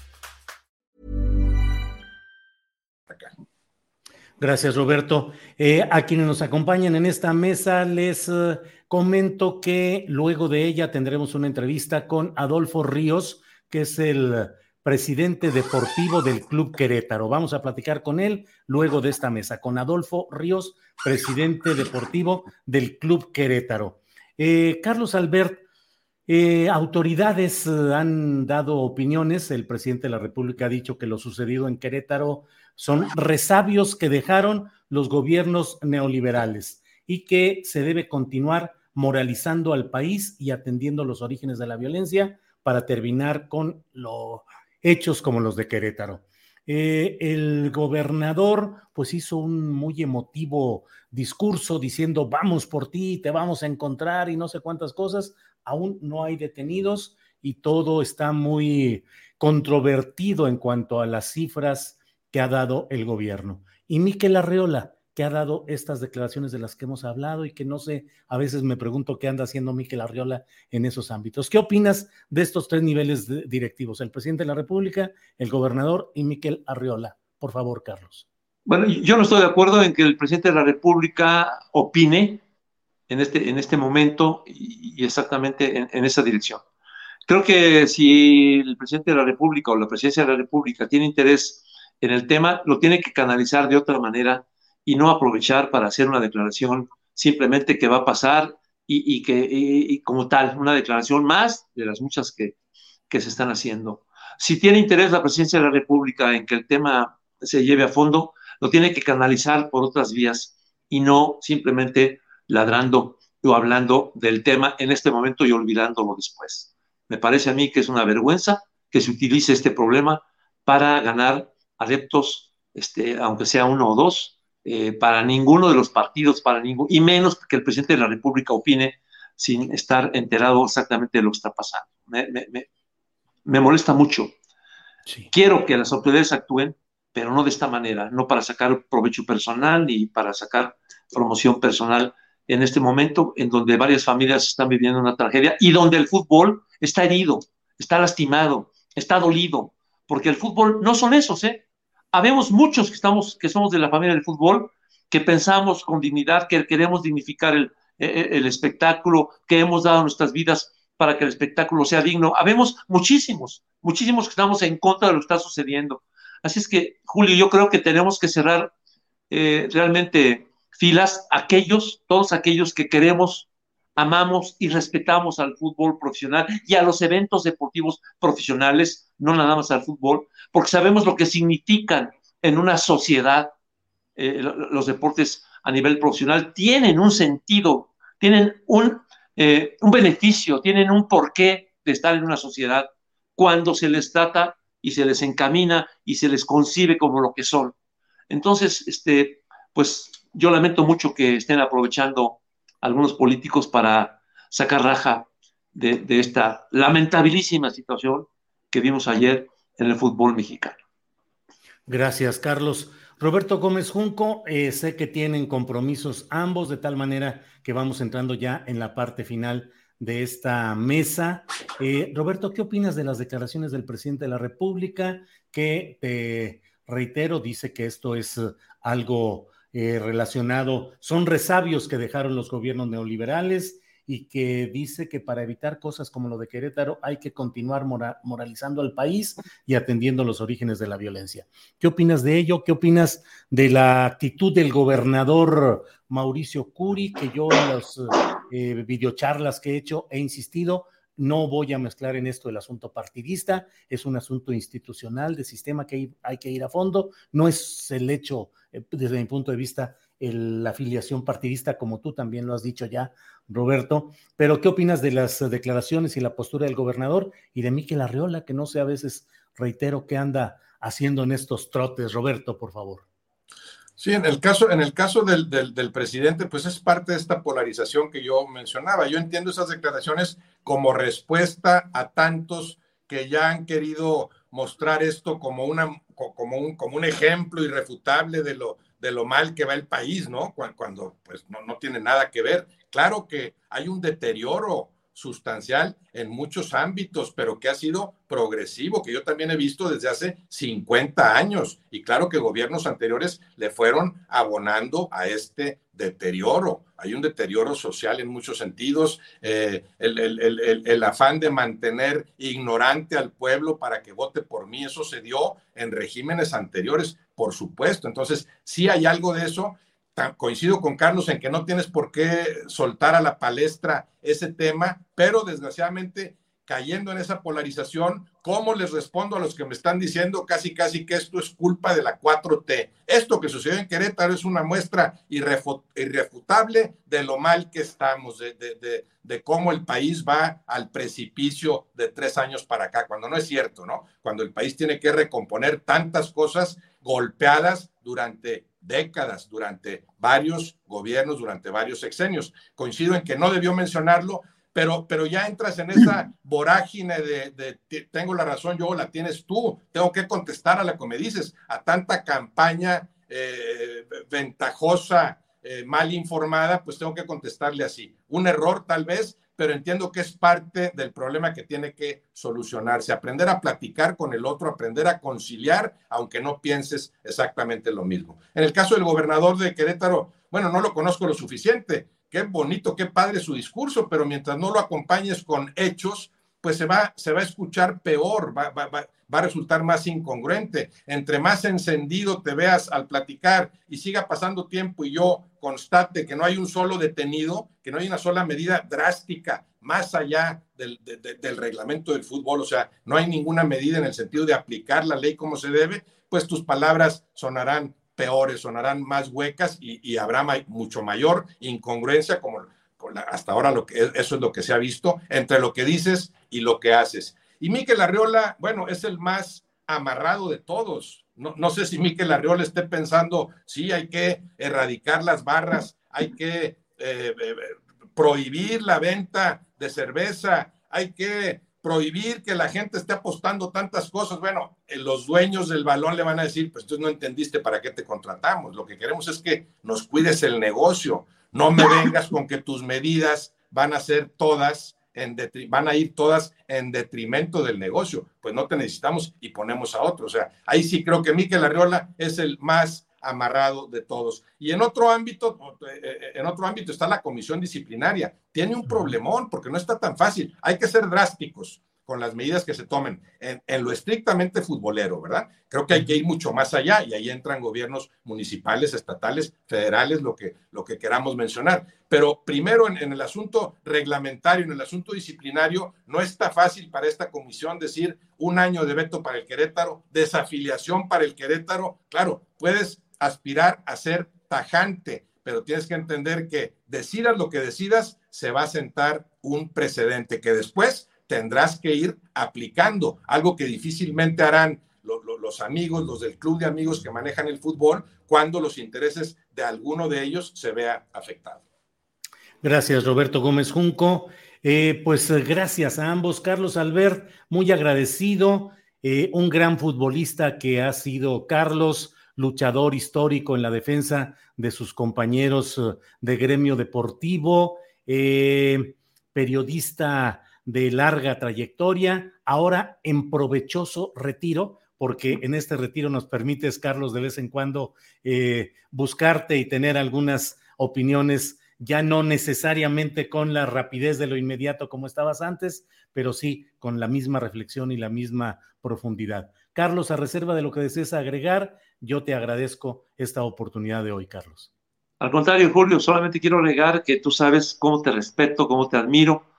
S1: Gracias, Roberto. Eh, a quienes nos acompañan en esta mesa, les eh, comento que luego de ella tendremos una entrevista con Adolfo Ríos, que es el presidente deportivo del Club Querétaro. Vamos a platicar con él luego de esta mesa, con Adolfo Ríos, presidente deportivo del Club Querétaro. Eh, Carlos Albert, autoridades han dado opiniones. El presidente de la República ha dicho que lo sucedido en Querétaro son resabios que dejaron los gobiernos neoliberales y que se debe continuar moralizando al país y atendiendo los orígenes de la violencia para terminar con los hechos como los de Querétaro. Eh, el gobernador pues hizo un muy emotivo discurso diciendo vamos por ti, te vamos a encontrar y no sé cuántas cosas. Aún no hay detenidos y todo está muy controvertido en cuanto a las cifras que ha dado el gobierno. Y Miquel Arreola, que ha dado estas declaraciones de las que hemos hablado y que no sé, a veces me pregunto qué anda haciendo Miquel Arriola en esos ámbitos. ¿Qué opinas de estos tres niveles directivos? El presidente de la República, el gobernador y Miquel Arriola. Por favor, Carlos.
S2: Bueno, yo no estoy de acuerdo en que el presidente de la República opine en este, en este momento y, exactamente en, en esa dirección. Creo que si el presidente de la República o la presidencia de la República tiene interés en el tema, lo tiene que canalizar de otra manera y no aprovechar para hacer una declaración simplemente que va a pasar y, que como tal, una declaración más de las muchas que, que se están haciendo. Si tiene interés la presidencia de la República en que el tema se lleve a fondo, lo tiene que canalizar por otras vías y no simplemente ladrando o hablando del tema en este momento y olvidándolo después. Me parece a mí que es una vergüenza que se utilice este problema para ganar adeptos, este, aunque sea uno o dos, eh, para ninguno de los partidos, para ningún, y menos que el presidente de la República opine sin estar enterado exactamente de lo que está pasando. Me, molesta mucho. Quiero que las autoridades actúen, pero no de esta manera, no para sacar provecho personal ni para sacar promoción personal en este momento en donde varias familias están viviendo una tragedia y donde el fútbol está herido, está lastimado, está dolido, porque el fútbol no son esos, ¿eh? Habemos muchos que, estamos, que somos de la familia del fútbol, que pensamos con dignidad, que queremos dignificar el, e, e, el, espectáculo, que hemos dado nuestras vidas para que el espectáculo sea digno. Habemos muchísimos, muchísimos que estamos en contra de lo que está sucediendo. Así es que, Julio, yo creo que tenemos que cerrar eh, realmente filas aquellos, todos aquellos que queremos, amamos y respetamos al fútbol profesional y a los eventos deportivos profesionales, no nada más al fútbol, porque sabemos lo que significan en una sociedad eh, los deportes a nivel profesional, tienen un sentido, tienen un, eh, un beneficio, tienen un porqué de estar en una sociedad cuando se les trata y se les encamina y se les concibe como lo que son. Entonces, este, pues yo lamento mucho que estén aprovechando algunos políticos para sacar raja de, esta lamentabilísima situación que vimos ayer en el fútbol mexicano.
S1: Gracias, Carlos. Roberto Gómez Junco, eh, sé que tienen compromisos ambos, de tal manera que vamos entrando ya en la parte final de esta mesa. Eh, Roberto, ¿qué opinas de las declaraciones del presidente de la República que, te reitero, dice que esto es algo eh, relacionado, son resabios que dejaron los gobiernos neoliberales y que dice que para evitar cosas como lo de Querétaro hay que continuar moralizando al país y atendiendo los orígenes de la violencia. ¿Qué opinas de ello? ¿Qué opinas de la actitud del gobernador Mauricio Curi, que yo en las eh, videocharlas que he hecho he insistido? No voy a mezclar en esto el asunto partidista, es un asunto institucional de sistema que hay que ir a fondo, no es el hecho, eh, desde mi punto de vista, la afiliación partidista, como tú también lo has dicho ya, Roberto. Pero, ¿qué opinas de las declaraciones y la postura del gobernador y de Miquel Arriola, que no sé a veces, reitero, qué anda haciendo en estos trotes? Roberto, por favor.
S3: Sí, en el caso, en el caso del, del, presidente, pues es parte de esta polarización que yo mencionaba. Yo entiendo esas declaraciones como respuesta a tantos que ya han querido mostrar esto como, una, como, un, como un ejemplo irrefutable de lo, de lo mal que va el país, ¿no? Cuando, pues no, no tiene nada que ver. Claro que hay un deterioro sustancial en muchos ámbitos, pero que ha sido progresivo, que yo también he visto desde hace 50 años. Y claro que gobiernos anteriores le fueron abonando a este deterioro. Hay un deterioro social en muchos sentidos, eh, el, el, afán de mantener ignorante al pueblo para que vote por mí, eso se dio en regímenes anteriores, por supuesto. Entonces, sí hay algo de eso coincido con Carlos en que no tienes por qué soltar a la palestra ese tema, pero desgraciadamente cayendo en esa polarización, ¿cómo les respondo a los que me están diciendo casi casi que esto es culpa de la 4T? Esto que sucedió en Querétaro es una muestra irrefutable de lo mal que estamos, de, de, de, cómo el país va al precipicio de tres años para acá, cuando no es cierto, ¿no? Cuando el país tiene que recomponer tantas cosas golpeadas durante décadas, durante varios gobiernos, durante varios sexenios. Coincido en que no debió mencionarlo, pero, pero ya entras en esa vorágine de, tengo la razón yo, la tienes tú, tengo que contestar a la que me dices, a tanta campaña eh, ventajosa, eh, mal informada, pues tengo que contestarle así. Un error tal vez, pero entiendo que es parte del problema que tiene que solucionarse. Aprender a platicar con el otro, aprender a conciliar, aunque no pienses exactamente lo mismo. En el caso del gobernador de Querétaro, bueno, no lo conozco lo suficiente. Qué bonito, qué padre su discurso, pero mientras no lo acompañes con hechos, pues se va, se va a escuchar peor, va, va, va, va a resultar más incongruente. Entre más encendido te veas al platicar y siga pasando tiempo y yo constate que no hay un solo detenido, que no hay una sola medida drástica más allá del, reglamento del fútbol, o sea, no hay ninguna medida en el sentido de aplicar la ley como se debe, pues tus palabras sonarán peores, sonarán más huecas y, habrá mucho mayor incongruencia como hasta ahora lo que, eso es lo que se ha visto entre lo que dices y lo que haces. Y Miquel Arriola, bueno, es el más amarrado de todos. No, sé si Miquel Arriola esté pensando, sí, hay que erradicar las barras, hay que eh, eh, prohibir la venta de cerveza, hay que prohibir que la gente esté apostando tantas cosas. Bueno, eh, los dueños del balón le van a decir, pues tú no entendiste para qué te contratamos. Lo que queremos es que nos cuides el negocio. No me vengas con que tus medidas van a ser todas van a ir todas en detrimento del negocio. Pues no te necesitamos y ponemos a otro. O sea, ahí sí creo que Miquel Arriola es el más amarrado de todos. Y en otro ámbito, eh, eh, en otro ámbito está la comisión disciplinaria. Tiene un problemón porque no está tan fácil. Hay que ser drásticos con las medidas que se tomen en, lo estrictamente futbolero, ¿verdad? Creo que hay que ir mucho más allá y ahí entran gobiernos municipales, estatales, federales, lo que, lo que queramos mencionar. Pero primero en, en el asunto reglamentario, en el asunto disciplinario, no está fácil para esta comisión decir un año de veto para el Querétaro, desafiliación para el Querétaro. Claro, puedes aspirar a ser tajante, pero tienes que entender que decidas lo que decidas, se va a sentar un precedente que después tendrás que ir aplicando, algo que difícilmente harán los amigos, los del club de amigos que manejan el fútbol, cuando los intereses de alguno de ellos se vea afectado.
S1: Gracias, Roberto Gómez Junco. Eh, pues eh, gracias a ambos. Carlos Albert, muy agradecido. Eh, un gran futbolista que ha sido Carlos, luchador histórico en la defensa de sus compañeros de gremio deportivo. periodista de larga trayectoria, ahora en provechoso retiro, porque en este retiro nos permites, Carlos, de vez en cuando eh, buscarte y tener algunas opiniones, ya no necesariamente con la rapidez de lo inmediato como estabas antes, pero sí con la misma reflexión y la misma profundidad. Carlos, a reserva de lo que desees agregar, yo te agradezco esta oportunidad de hoy, Carlos.
S2: Al contrario, Julio, solamente quiero agregar que tú sabes cómo te respeto, cómo te admiro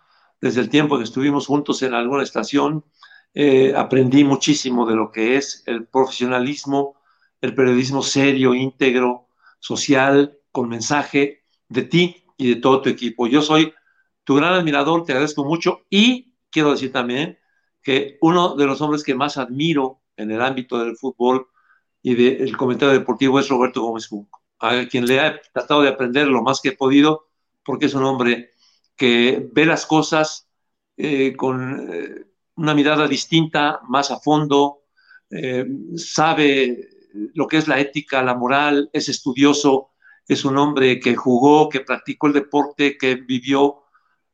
S2: desde el tiempo que estuvimos juntos en alguna estación. Eh, aprendí muchísimo de lo que es el profesionalismo, el periodismo serio, íntegro, social, con mensaje de ti y de todo tu equipo. Yo soy tu gran admirador, te agradezco mucho y quiero decir también que uno de los hombres que más admiro en el ámbito del fútbol y del comentario deportivo es Roberto Gómez Junco, a quien le he tratado de aprender lo más que he podido, porque es un hombre que ve las cosas eh, con eh, una mirada distinta, más a fondo, eh, sabe lo que es la ética, la moral, es estudioso, es un hombre que jugó, que practicó el deporte, que vivió,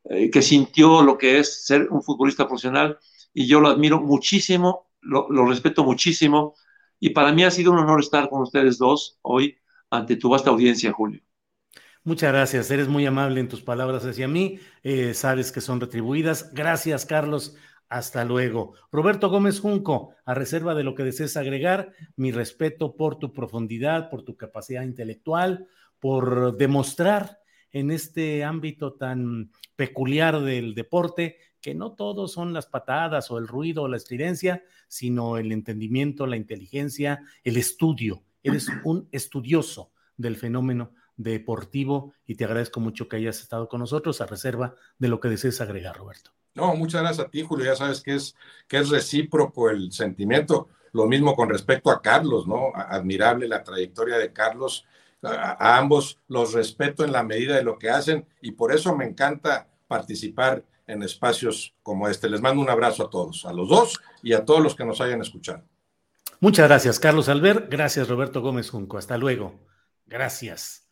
S2: que sintió lo que es ser un futbolista profesional y yo lo admiro muchísimo, lo, lo respeto muchísimo y para mí ha sido un honor estar con ustedes dos hoy ante tu vasta audiencia, Julio.
S1: Muchas gracias, eres muy amable en tus palabras hacia mí, eh, sabes que son retribuidas. Gracias, Carlos. Hasta luego. Roberto Gómez Junco, a reserva de lo que desees agregar, mi respeto por tu profundidad, por tu capacidad intelectual, por demostrar en este ámbito tan peculiar del deporte que no todos son las patadas o el ruido o la estridencia, sino el entendimiento, la inteligencia, el estudio. Eres un estudioso del fenómeno deportivo y te agradezco mucho que hayas estado con nosotros a reserva de lo que desees agregar, Roberto.
S3: No, muchas gracias a ti, Julio. Ya sabes que es, que es recíproco el sentimiento. Lo mismo con respecto a Carlos, ¿no? Admirable la trayectoria de Carlos. A, a ambos los respeto en la medida de lo que hacen y por eso me encanta participar en espacios como este. Les mando un abrazo a todos, a los dos y a todos los que nos hayan escuchado.
S1: Muchas gracias, Carlos Albert. Gracias, Roberto Gómez Junco. Hasta luego. Gracias.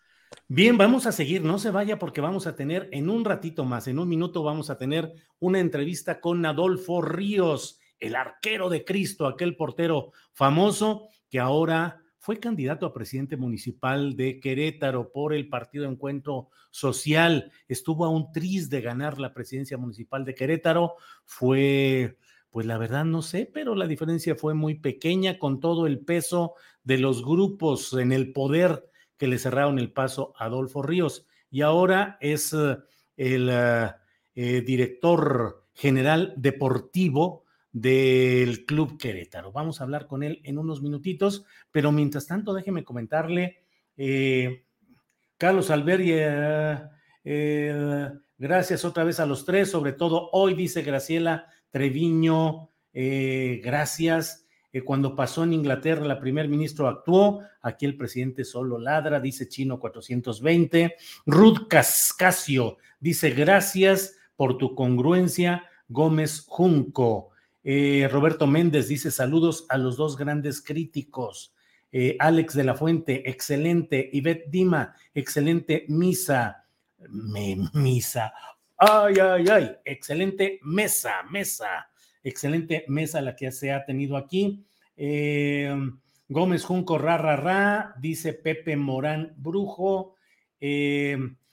S1: Bien, vamos a seguir, no se vaya porque vamos a tener en un ratito más, en un minuto vamos a tener una entrevista con Adolfo Ríos, el arquero de Cristo, aquel portero famoso que ahora fue candidato a presidente municipal de Querétaro por el Partido Encuentro Social. Estuvo a un tris de ganar la presidencia municipal de Querétaro. Fue, pues la verdad no sé, pero la diferencia fue muy pequeña con todo el peso de los grupos en el poder que le cerraron el paso a Adolfo Ríos. Y ahora es eh, el eh, eh, director general deportivo del Club Querétaro. Vamos a hablar con él en unos minutitos, pero mientras tanto déjeme comentarle, eh, Carlos Alberia, eh, gracias otra vez a los tres, sobre todo hoy, dice Graciela Treviño, gracias. Cuando pasó en Inglaterra, la primer ministro actuó, aquí el presidente solo ladra, dice Chino 420. Ruth Cascasio dice gracias por tu congruencia, Gómez Junco. Eh, Roberto Méndez dice saludos a los dos grandes críticos. Eh, Alex de la Fuente, excelente. Ivette Dima, excelente misa. misa. Ay, ay, ay. Excelente mesa, mesa. Excelente mesa la que se ha tenido aquí. Eh, Gómez Junco, ra, ra, ra, dice Pepe Morán Brujo.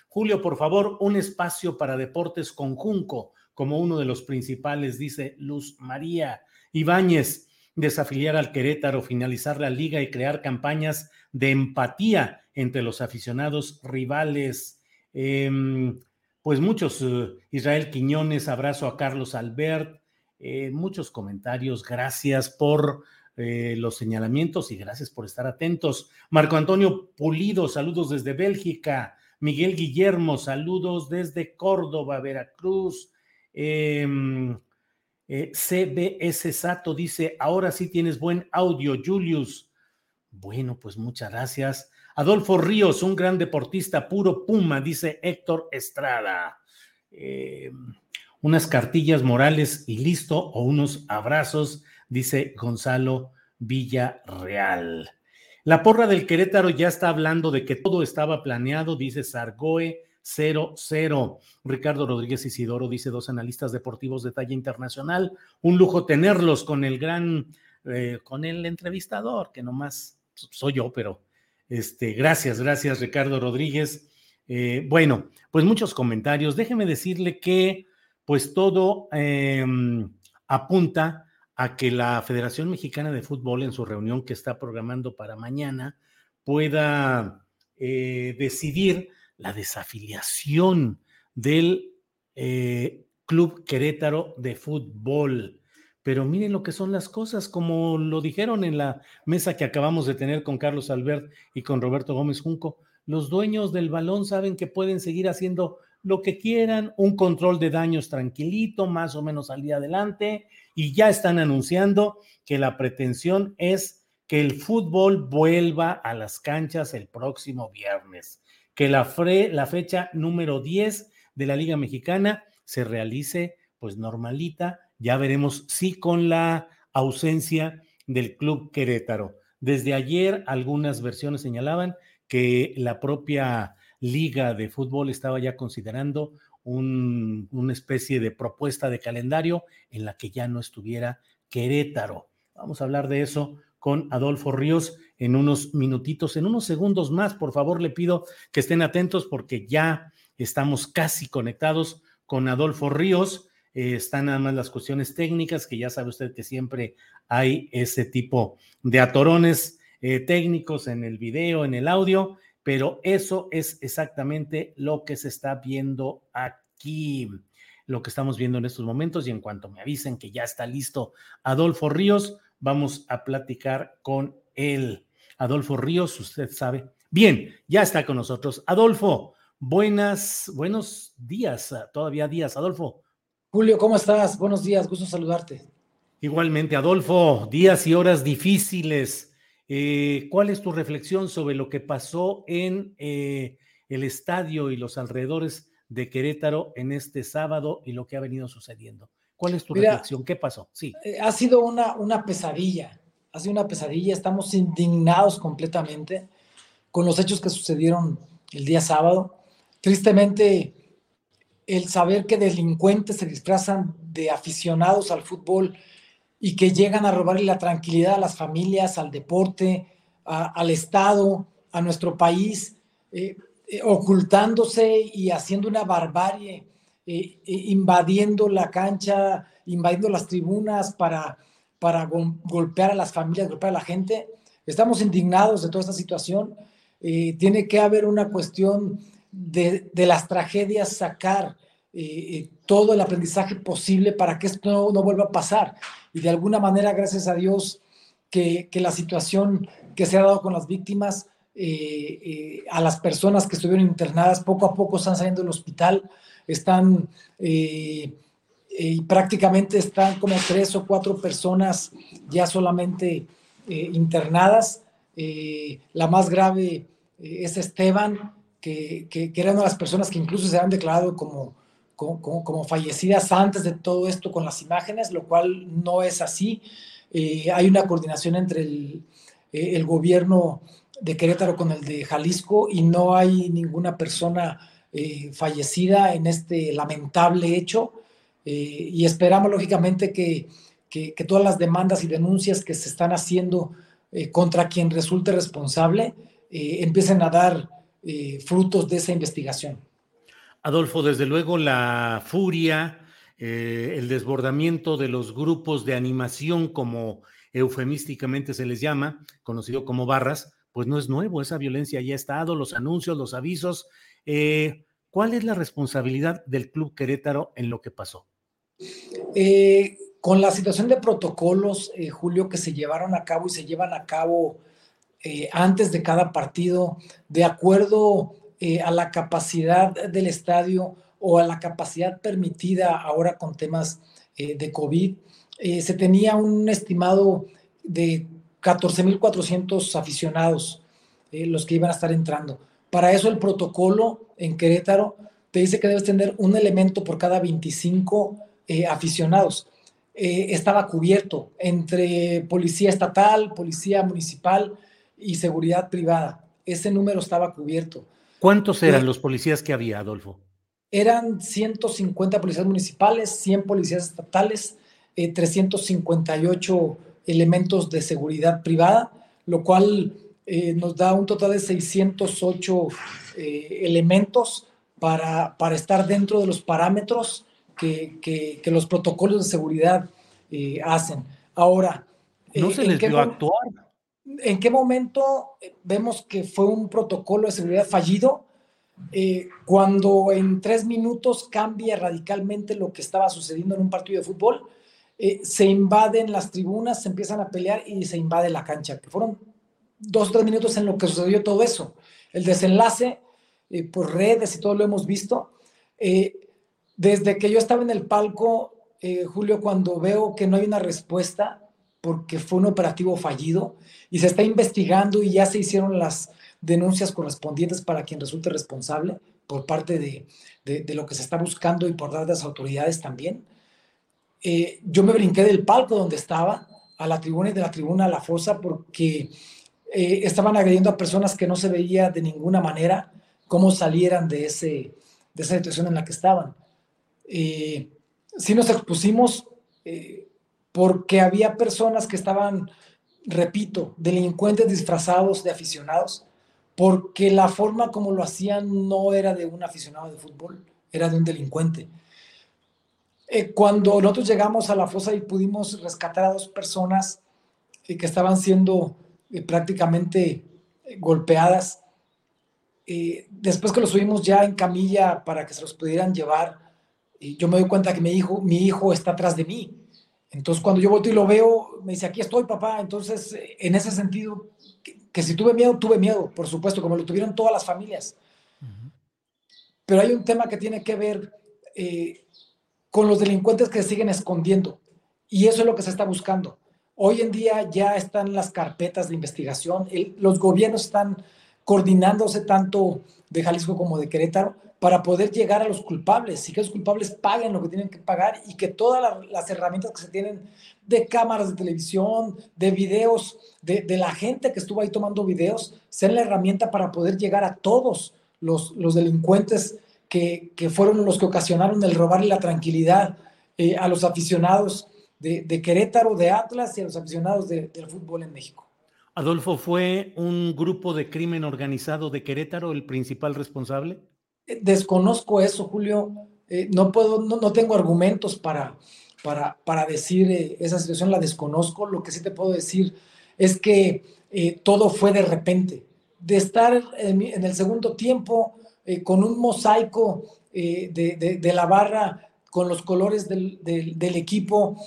S1: Julio, por favor, un espacio para deportes con Junco como uno de los principales, dice Luz María Ibáñez, desafiliar al Querétaro, finalizar la liga y crear campañas de empatía entre los aficionados rivales. Em, pues muchos, eh, Israel Quiñones, abrazo a Carlos Albert, eh, muchos comentarios, gracias por eh, los señalamientos y gracias por estar atentos. Marco Antonio Pulido, saludos desde Bélgica. Miguel Guillermo, saludos desde Córdoba, Veracruz. Em, eh, CBS Sato dice, ahora sí tienes buen audio, Julius. Bueno, pues muchas gracias. Adolfo Ríos, un gran deportista, puro Puma, dice Héctor Estrada. Unas cartillas morales y listo, o unos abrazos, dice Gonzalo Villarreal. La porra del Querétaro ya está hablando de que todo estaba planeado, dice Sargoe 0-0. Ricardo Rodríguez Isidoro dice dos analistas deportivos de talla internacional. Un lujo tenerlos con el gran, eh, con el entrevistador, que nomás soy yo, pero este, gracias, gracias Ricardo Rodríguez. Eh, bueno, pues muchos comentarios. Déjeme decirle que pues todo em, apunta a que la Federación Mexicana de Fútbol en su reunión que está programando para mañana pueda eh, decidir la desafiliación del eh, Club Querétaro de Fútbol. Pero miren lo que son las cosas, como lo dijeron en la mesa que acabamos de tener con Carlos Albert y con Roberto Gómez Junco, los dueños del balón saben que pueden seguir haciendo lo que quieran, un control de daños tranquilito, más o menos al día adelante, y ya están anunciando que la pretensión es que el fútbol vuelva a las canchas el próximo viernes, que la, la fecha número 10 de la Liga Mexicana se realice pues normalita, ya veremos si con la ausencia del Club Querétaro. Desde ayer algunas versiones señalaban que la propia liga de fútbol estaba ya considerando una especie de propuesta de calendario en la que ya no estuviera Querétaro. Vamos a hablar de eso con Adolfo Ríos en unos minutitos, en unos segundos más. Por favor, le pido que estén atentos porque ya estamos casi conectados con Adolfo Ríos. Eh, están nada más las cuestiones técnicas, que ya sabe usted que siempre hay ese tipo de atorones eh, técnicos en el video, en el audio, pero eso es exactamente lo que se está viendo aquí, lo que estamos viendo en estos momentos y en cuanto me avisen que ya está listo Adolfo Ríos, vamos a platicar con él. Adolfo Ríos, usted sabe. Bien, ya está con nosotros. Adolfo, buenas, buenos días, todavía días, Adolfo.
S5: Julio, ¿cómo estás? Buenos días, gusto saludarte.
S1: Igualmente, Adolfo, días y horas difíciles eh, ¿Cuál es tu reflexión sobre lo que pasó en eh, el estadio y los alrededores de Querétaro en este sábado y lo que ha venido sucediendo? ¿Cuál es tu reflexión? ¿Qué pasó?
S5: Sí. Eh, ha sido una, una pesadilla, ha sido una pesadilla, estamos indignados completamente con los hechos que sucedieron el día sábado. Tristemente, el saber que delincuentes se disfrazan de aficionados al fútbol y que llegan a robarle la tranquilidad a las familias, al deporte, al Estado, a nuestro país, eh, eh, ocultándose y haciendo una barbarie, eh, invadiendo la cancha, invadiendo las tribunas para, para golpear a las familias, golpear a la gente. Estamos indignados de toda esta situación. tiene que haber una cuestión de, de las tragedias, sacar todo el aprendizaje posible para que esto no, vuelva a pasar y de alguna manera, gracias a Dios, que, la situación que se ha dado con las víctimas, eh, eh, a las personas que estuvieron internadas, poco a poco están saliendo del hospital, están eh, prácticamente están como tres o cuatro personas ya solamente internadas. la más grave es Esteban, que, que, que, era una de las personas que incluso se han declarado como, como, fallecidas antes de todo esto con las imágenes, lo cual no es así. Eh, hay una coordinación entre el, eh, el, gobierno de Querétaro con el de Jalisco y no hay ninguna persona eh, fallecida en este lamentable hecho. y esperamos, lógicamente, que, que, todas las demandas y denuncias que se están haciendo contra quien resulte responsable empiecen a dar frutos de esa investigación.
S1: Adolfo, desde luego la furia, eh, el desbordamiento de los grupos de animación, como eufemísticamente se les llama, conocido como barras, pues no es nuevo, esa violencia ya ha estado, los anuncios, los avisos. Eh, ¿Cuál es la responsabilidad del Club Querétaro en lo que pasó?
S5: Eh, con la situación de protocolos, Julio, que se llevaron a cabo y se llevan a cabo antes de cada partido, de acuerdo eh, a la capacidad del estadio o a la capacidad permitida ahora con temas eh, de COVID. Eh, se tenía un estimado de 14.400 aficionados los que iban a estar entrando. Para eso el protocolo en Querétaro te dice que debes tener un elemento por cada 25 aficionados. estaba cubierto entre policía estatal, policía municipal y seguridad privada. Ese número estaba cubierto.
S1: ¿Cuántos eran los policías que había, Adolfo?
S5: Eran 150 policías municipales, 100 policías estatales, 358 elementos de seguridad privada, lo cual nos da un total de 608 elementos para, para, estar dentro de los parámetros que, que, los protocolos de seguridad eh, hacen. Ahora,
S1: ¿no se les dio actuar?
S5: ¿En qué momento vemos que fue un protocolo de seguridad fallido? Eh, cuando en tres minutos cambia radicalmente lo que estaba sucediendo en un partido de fútbol, eh, se invaden las tribunas, se empiezan a pelear y se invade la cancha, que fueron dos o tres minutos en lo que sucedió todo eso. El desenlace por redes y todo lo hemos visto. desde que yo estaba en el palco, Julio, cuando veo que no hay una respuesta, porque fue un operativo fallido y se está investigando y ya se hicieron las denuncias correspondientes para quien resulte responsable por parte de, de, lo que se está buscando y por parte de las autoridades también. Eh, yo me brinqué del palco donde estaba a la tribuna y de la tribuna a la fosa porque eh, estaban agrediendo a personas que no se veía de ninguna manera cómo salieran de, ese, de esa situación en la que estaban. Eh, sí nos expusimos, eh, porque había personas que estaban, repito, delincuentes disfrazados de aficionados, porque la forma como lo hacían no era de un aficionado de fútbol, era de un delincuente. Eh, cuando nosotros llegamos a la fosa y pudimos rescatar a dos personas eh, que estaban siendo eh, prácticamente golpeadas, después que los subimos ya en camilla para que se los pudieran llevar, yo me doy cuenta que mi hijo, mi hijo está atrás de mí entonces, cuando yo volteo y lo veo, me dice, aquí estoy, papá. Entonces, en ese sentido, que, si tuve miedo, tuve miedo, por supuesto, como lo tuvieron todas las familias. Pero hay un tema que tiene que ver eh, con los delincuentes que se siguen escondiendo. Y eso es lo que se está buscando. Hoy en día ya están las carpetas de investigación, los gobiernos están coordinándose tanto de Jalisco como de Querétaro para poder llegar a los culpables y que los culpables paguen lo que tienen que pagar y que todas las herramientas que se tienen de cámaras de televisión, de videos, de, la gente que estuvo ahí tomando videos, sean la herramienta para poder llegar a todos los, delincuentes que, fueron los que ocasionaron el robarle la tranquilidad eh, a los aficionados de, Querétaro, de Atlas y a los aficionados del fútbol en México.
S1: Adolfo, ¿fue un grupo de crimen organizado de Querétaro el principal responsable?
S5: Desconozco eso, Julio. Eh, no puedo, no, tengo argumentos para, para, para decir eh, esa situación, la desconozco. Lo que sí te puedo decir es que eh, todo fue de repente. De estar en, el segundo tiempo con un mosaico de, de, la barra con los colores del, del, equipo,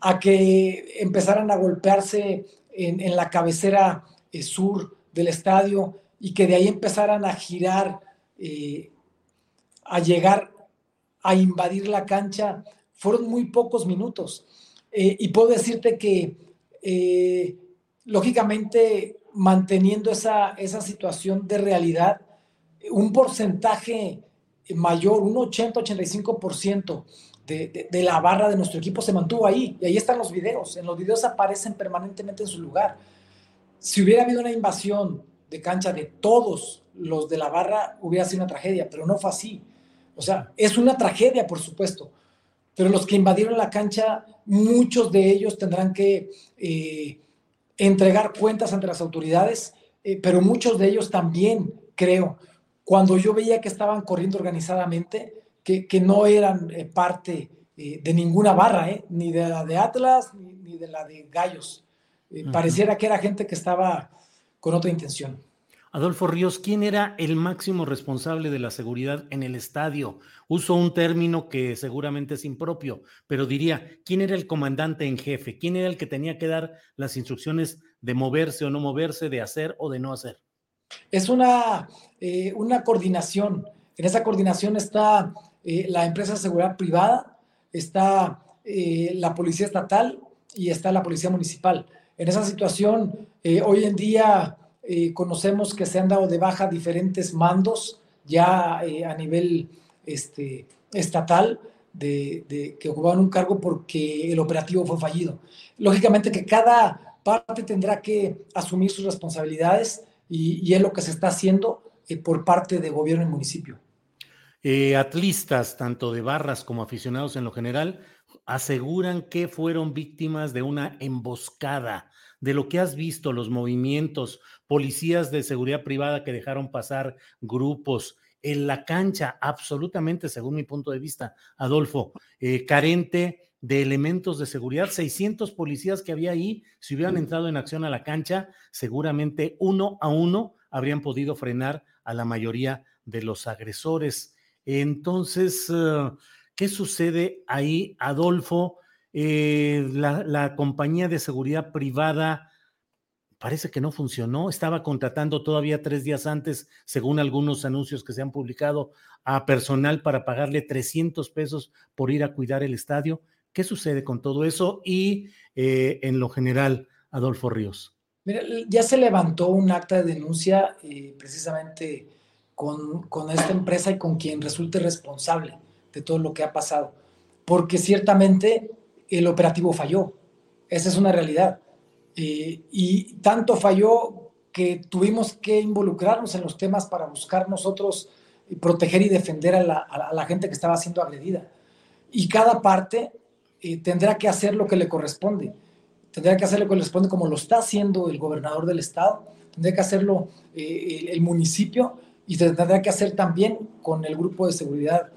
S5: a que empezaran a golpearse en, en la cabecera sur del estadio y que de ahí empezaran a girar eh, a llegar a invadir la cancha fueron muy pocos minutos. Eh, y puedo decirte que, eh, lógicamente, manteniendo esa, esa situación de realidad, un porcentaje mayor, un 80-85% de, de, la barra de nuestro equipo se mantuvo ahí. Y ahí están los videos. En los videos aparecen permanentemente en su lugar. Si hubiera habido una invasión de cancha de todos los de la barra hubiera sido una tragedia, pero no fue así. O sea, es una tragedia, por supuesto, pero los que invadieron la cancha, muchos de ellos tendrán que eh, entregar cuentas ante las autoridades, eh, pero muchos de ellos también, creo, cuando yo veía que estaban corriendo organizadamente, que, que no eran eh, parte de ninguna barra, ni de la de Atlas, ni, de la de Gallos. Pareciera que era gente que estaba con otra intención.
S1: Adolfo Ríos, ¿quién era el máximo responsable de la seguridad en el estadio? Uso un término que seguramente es impropio, pero diría, ¿quién era el comandante en jefe? ¿Quién era el que tenía que dar las instrucciones de moverse o no moverse, de hacer o de no hacer?
S5: Es una, eh, una coordinación. En esa coordinación está eh, la empresa de seguridad privada, está eh, la policía estatal y está la policía municipal. En esa situación, hoy en día eh, conocemos que se han dado de baja diferentes mandos ya eh, a nivel este, estatal de, que ocupaban un cargo porque el operativo fue fallido. Lógicamente que cada parte tendrá que asumir sus responsabilidades y, es lo que se está haciendo por parte de gobierno y municipio.
S1: atlistas, tanto de barras como aficionados en lo general, aseguran que fueron víctimas de una emboscada. De lo que has visto, los movimientos, policías de seguridad privada que dejaron pasar grupos, en la cancha, absolutamente, según mi punto de vista, Adolfo, eh, carente de elementos de seguridad. 600 policías que había ahí, si hubieran entrado en acción a la cancha, seguramente uno a uno habrían podido frenar a la mayoría de los agresores. Entonces, eh, ¿qué sucede ahí, Adolfo? Eh, la compañía de seguridad privada parece que no funcionó. Estaba contratando todavía tres días antes, según algunos anuncios que se han publicado, a personal para pagarle 300 pesos por ir a cuidar el estadio. ¿Qué sucede con todo eso? Y eh, en lo general, Adolfo Ríos.
S5: Mira, ya se levantó un acta de denuncia eh, precisamente con, con esta empresa y con quien resulte responsable de todo lo que ha pasado, porque ciertamente el operativo falló. Esa es una realidad eh, y tanto falló que tuvimos que involucrarnos en los temas para buscar nosotros proteger y defender a la, gente que estaba siendo agredida. Y cada parte eh, tendrá que hacer lo que le corresponde. Tendrá que hacer lo que le corresponde como lo está haciendo el gobernador del estado, tendrá que hacerlo eh, el, municipio y tendrá que hacer también con el grupo de seguridad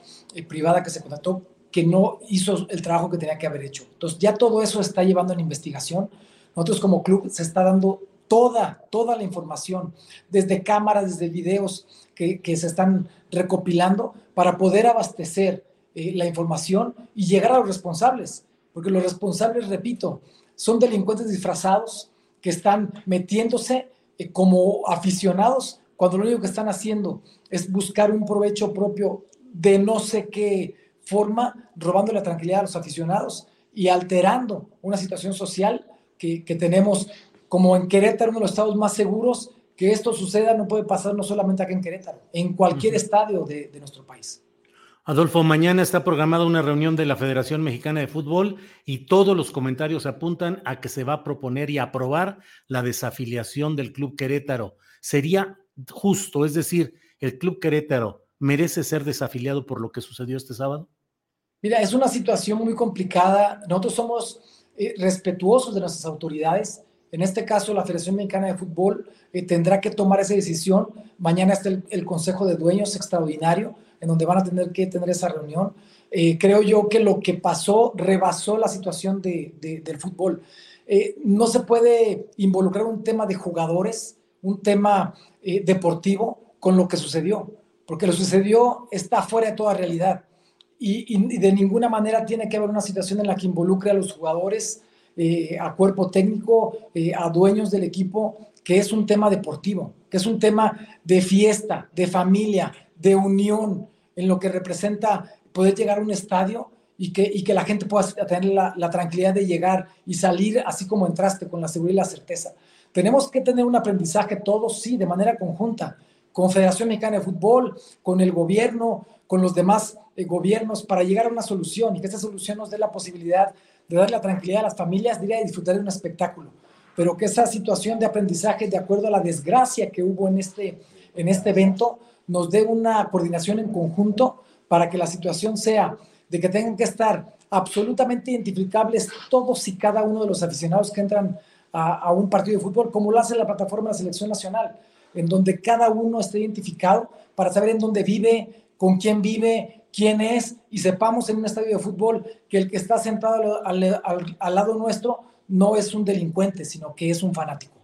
S5: privada que se contrató, que no hizo el trabajo que tenía que haber hecho. Entonces ya todo eso está llevando en investigación. Nosotros como club se está dando toda, toda la información, desde cámaras, desde videos que, se están recopilando para poder abastecer eh, la información y llegar a los responsables. Porque los responsables, repito, son delincuentes disfrazados que están metiéndose eh, como aficionados cuando lo único que están haciendo es buscar un provecho propio de no sé qué forma, robando la tranquilidad a los aficionados y alterando una situación social que, tenemos como en Querétaro, uno de los estados más seguros, que esto suceda no puede pasar no solamente aquí en Querétaro, en cualquier estadio de, nuestro país.
S1: Adolfo, mañana está programada una reunión de la Federación Mexicana de Fútbol y todos los comentarios apuntan a que se va a proponer y aprobar la desafiliación del Club Querétaro. ¿Sería justo? Es decir, ¿el Club Querétaro merece ser desafiliado por lo que sucedió este sábado?
S5: Mira, es una situación muy complicada. Nosotros somos eh, respetuosos de nuestras autoridades. En este caso, la Federación Mexicana de Fútbol eh, tendrá que tomar esa decisión. Mañana está el, Consejo de Dueños extraordinario, en donde van a tener que tener esa reunión. Eh, creo yo que lo que pasó rebasó la situación de, del fútbol. no se puede involucrar un tema de jugadores, un tema deportivo con lo que sucedió, porque lo sucedió está fuera de toda realidad y, de ninguna manera tiene que haber una situación en la que involucre a los jugadores, eh, a cuerpo técnico, eh, a dueños del equipo, que es un tema deportivo, que es un tema de fiesta, de familia, de unión, en lo que representa poder llegar a un estadio y que, y que la gente pueda tener la, la, tranquilidad de llegar y salir así como entraste, con la seguridad y la certeza. Tenemos que tener un aprendizaje todos, sí, de manera conjunta, con Federación Mexicana de Fútbol, con el gobierno, con los demás eh, gobiernos para llegar a una solución y que esa solución nos dé la posibilidad de dar la tranquilidad a las familias de ir a disfrutar de un espectáculo, pero que esa situación de aprendizaje, de acuerdo a la desgracia que hubo en este, en este evento, nos dé una coordinación en conjunto para que la situación sea de que tengan que estar absolutamente identificables todos y cada uno de los aficionados que entran a, a un partido de fútbol, como lo hace la plataforma de la selección nacional, en donde cada uno esté identificado para saber en dónde vive, con quién vive, quién es, y sepamos en un estadio de fútbol que el que está sentado al, lado nuestro no es un delincuente, sino que es un fanático.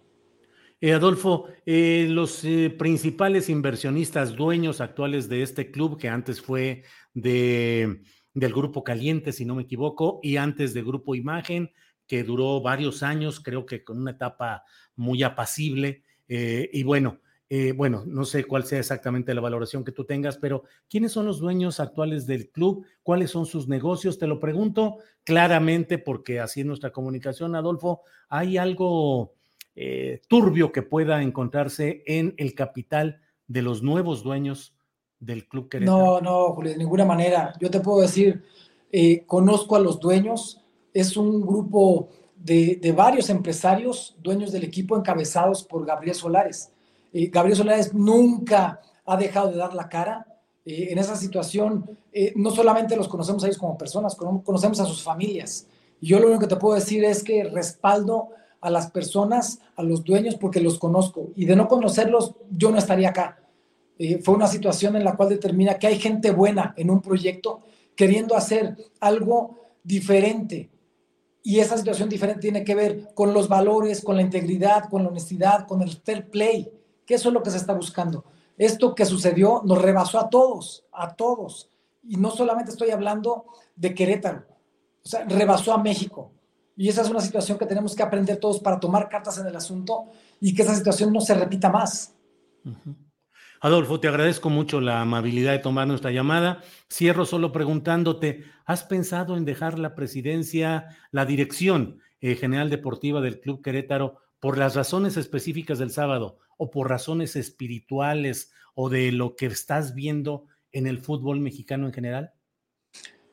S1: Eh, Adolfo, eh, los eh, principales inversionistas, dueños actuales de este club, que antes fue de, del Grupo Caliente, si no me equivoco, y antes de Grupo Imagen, que duró varios años, creo que con una etapa muy apacible, y bueno, eh, bueno, no sé cuál sea exactamente la valoración que tú tengas, pero ¿quiénes son los dueños actuales del club? ¿Cuáles son sus negocios? Te lo pregunto claramente porque así en nuestra comunicación, Adolfo, hay algo eh, turbio que pueda encontrarse en el capital de los nuevos dueños del club
S5: Querétaro. No, no, Julio, de ninguna manera. Yo te puedo decir, eh, conozco a los dueños, es un grupo de, de varios empresarios, dueños del equipo encabezados por Gabriel Solares eh, Gabriel Solares nunca ha dejado de dar la cara. Eh, en esa situación, eh, no solamente los conocemos a ellos como personas, conocemos a sus familias. Y yo lo único que te puedo decir es que respaldo a las personas, a los dueños, porque los conozco. Y de no conocerlos, yo no estaría acá. Eh, fue una situación en la cual determina que hay gente buena en un proyecto queriendo hacer algo diferente. Y esa situación diferente tiene que ver con los valores, con la integridad, con la honestidad, con el fair play, que eso es lo que se está buscando. Esto que sucedió nos rebasó a todos, a todos. Y no solamente estoy hablando de Querétaro, o sea, rebasó a México. Y esa es una situación que tenemos que aprender todos para tomar cartas en el asunto y que esa situación no se repita más.
S1: Adolfo, te agradezco mucho la amabilidad de tomar nuestra llamada. Cierro solo preguntándote, ¿has pensado en dejar la presidencia, la dirección eh, general deportiva del Club Querétaro por las razones específicas del sábado o por razones espirituales o de lo que estás viendo en el fútbol mexicano en general?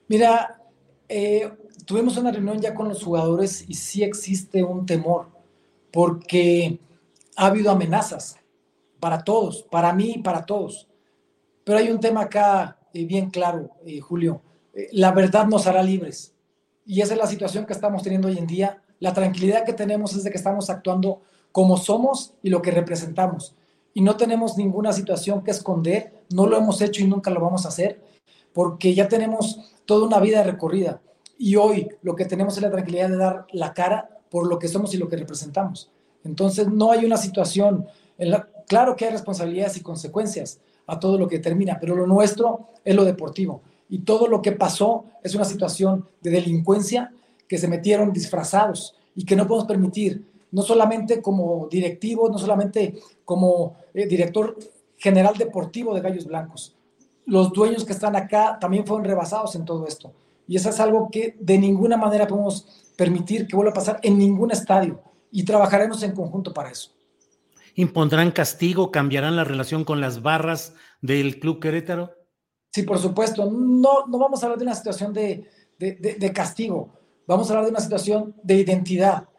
S5: Mira, eh, tuvimos una reunión ya con los jugadores y sí existe un temor porque ha habido amenazas para todos, para mí y para todos. Pero hay un tema acá eh, bien claro, eh, Julio. Eh, la verdad nos hará libres. Y esa es la situación que estamos teniendo hoy en día. La tranquilidad que tenemos es de que estamos actuando como somos y lo que representamos. Y no tenemos ninguna situación que esconder. No lo hemos hecho y nunca lo vamos a hacer porque ya tenemos toda una vida recorrida. Y hoy lo que tenemos es la tranquilidad de dar la cara por lo que somos y lo que representamos. Entonces no hay una situación Claro que hay responsabilidades y consecuencias a todo lo que termina, pero lo nuestro es lo deportivo. Y todo lo que pasó es una situación de delincuencia que se metieron disfrazados y que no podemos permitir, no solamente como directivo, no solamente como eh, director general deportivo de Gallos Blancos. Los dueños que están acá también fueron rebasados en todo esto. Y eso es algo que de ninguna manera podemos permitir que vuelva a pasar en ningún estadio. Y trabajaremos en conjunto para eso
S1: impondrán castigo, cambiarán la relación con las barras del Club Querétaro?
S5: Sí, por supuesto. No, no vamos a hablar de una situación de, castigo, vamos a hablar de una situación de identidad.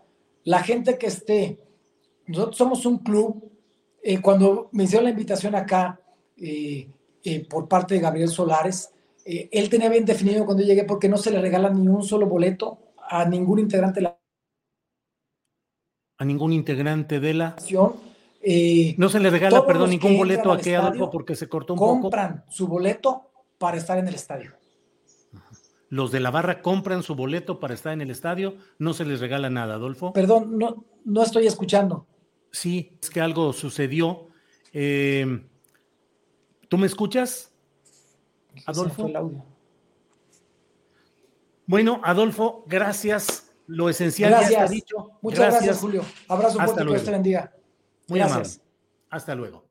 S5: La gente que esté, nosotros somos un club, eh, cuando me hicieron la invitación acá eh, eh, por parte de Gabriel Solares, él tenía bien definido cuando llegué porque no se le regala ni un solo boleto a ningún integrante de la
S1: a ningún integrante de la no se le regala, perdón, ningún boleto a Adolfo porque se cortó un
S5: poco. Compran su boleto para estar en el estadio.
S1: Los de la barra compran su boleto para estar en el estadio, no se les regala nada, Adolfo.
S5: Perdón, no, no estoy escuchando.
S1: Sí, es que algo sucedió. Eh, ¿Tú me escuchas? Adolfo. Bueno, Adolfo, gracias. Lo esencial
S5: ya está dicho. Muchas gracias, Julio. Abrazo fuerte, que Dios te bendiga.
S1: Muy amable. Hasta luego.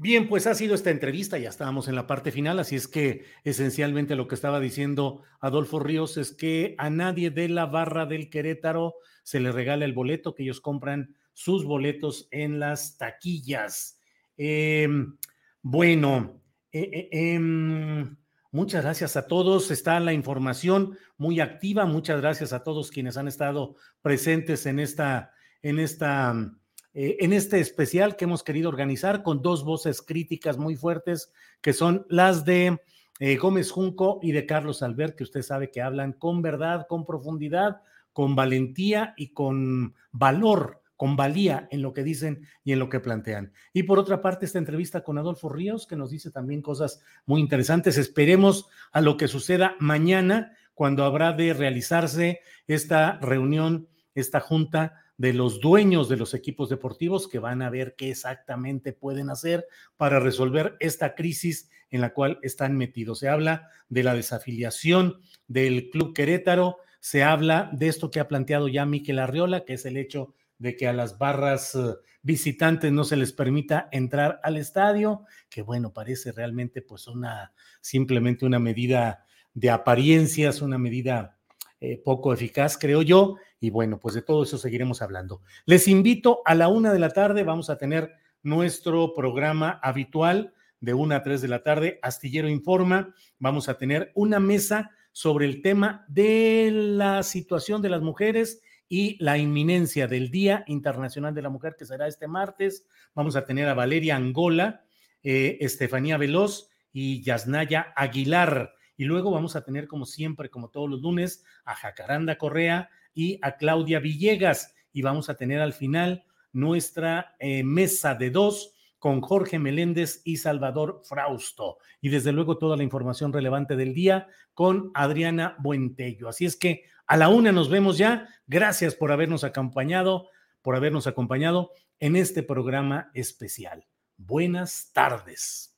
S1: Bien, pues ha sido esta entrevista, ya estábamos en la parte final, así es que esencialmente lo que estaba diciendo Adolfo Ríos es que a nadie de la barra del Querétaro se le regala el boleto, que ellos compran sus boletos en las taquillas. Em, bueno, eh, eh, em, muchas gracias a todos, está la información muy activa, muchas gracias a todos quienes han estado presentes en esta, en esta eh, en este especial que hemos querido organizar con dos voces críticas muy fuertes, que son las de eh, Gómez Junco y de Carlos Albert, que usted sabe que hablan con verdad, con profundidad, con valentía y con valor, con valía en lo que dicen y en lo que plantean. Y por otra parte, esta entrevista con Adolfo Ríos, que nos dice también cosas muy interesantes. Esperemos a lo que suceda mañana, cuando habrá de realizarse esta reunión, esta junta de los dueños de los equipos deportivos que van a ver qué exactamente pueden hacer para resolver esta crisis en la cual están metidos. Se habla de la desafiliación del Club Querétaro, se habla de esto que ha planteado ya Miquel Arriola, que es el hecho de que a las barras eh, visitantes no se les permita entrar al estadio, que bueno, parece realmente pues una simplemente una medida de apariencias, una medida eh, poco eficaz, creo yo, y bueno, pues de todo eso seguiremos hablando. Les invito a la una de la tarde, vamos a tener nuestro programa habitual de una a tres de la tarde, Astillero Informa. Vamos a tener una mesa sobre el tema de la situación de las mujeres y la inminencia del Día Internacional de la Mujer, que será este martes. Vamos a tener a Valeria Angola, eh, Estefanía Veloz y Yasnaya Aguilar. Y luego vamos a tener, como siempre, como todos los lunes, a Jacaranda Correa y a Claudia Villegas. Y vamos a tener al final nuestra eh, mesa de dos con Jorge Meléndez y Salvador Frausto. Y desde luego toda la información relevante del día con Adriana Buentello. Así es que a la una nos vemos ya. Gracias por habernos acompañado, por habernos acompañado en este programa especial. Buenas tardes.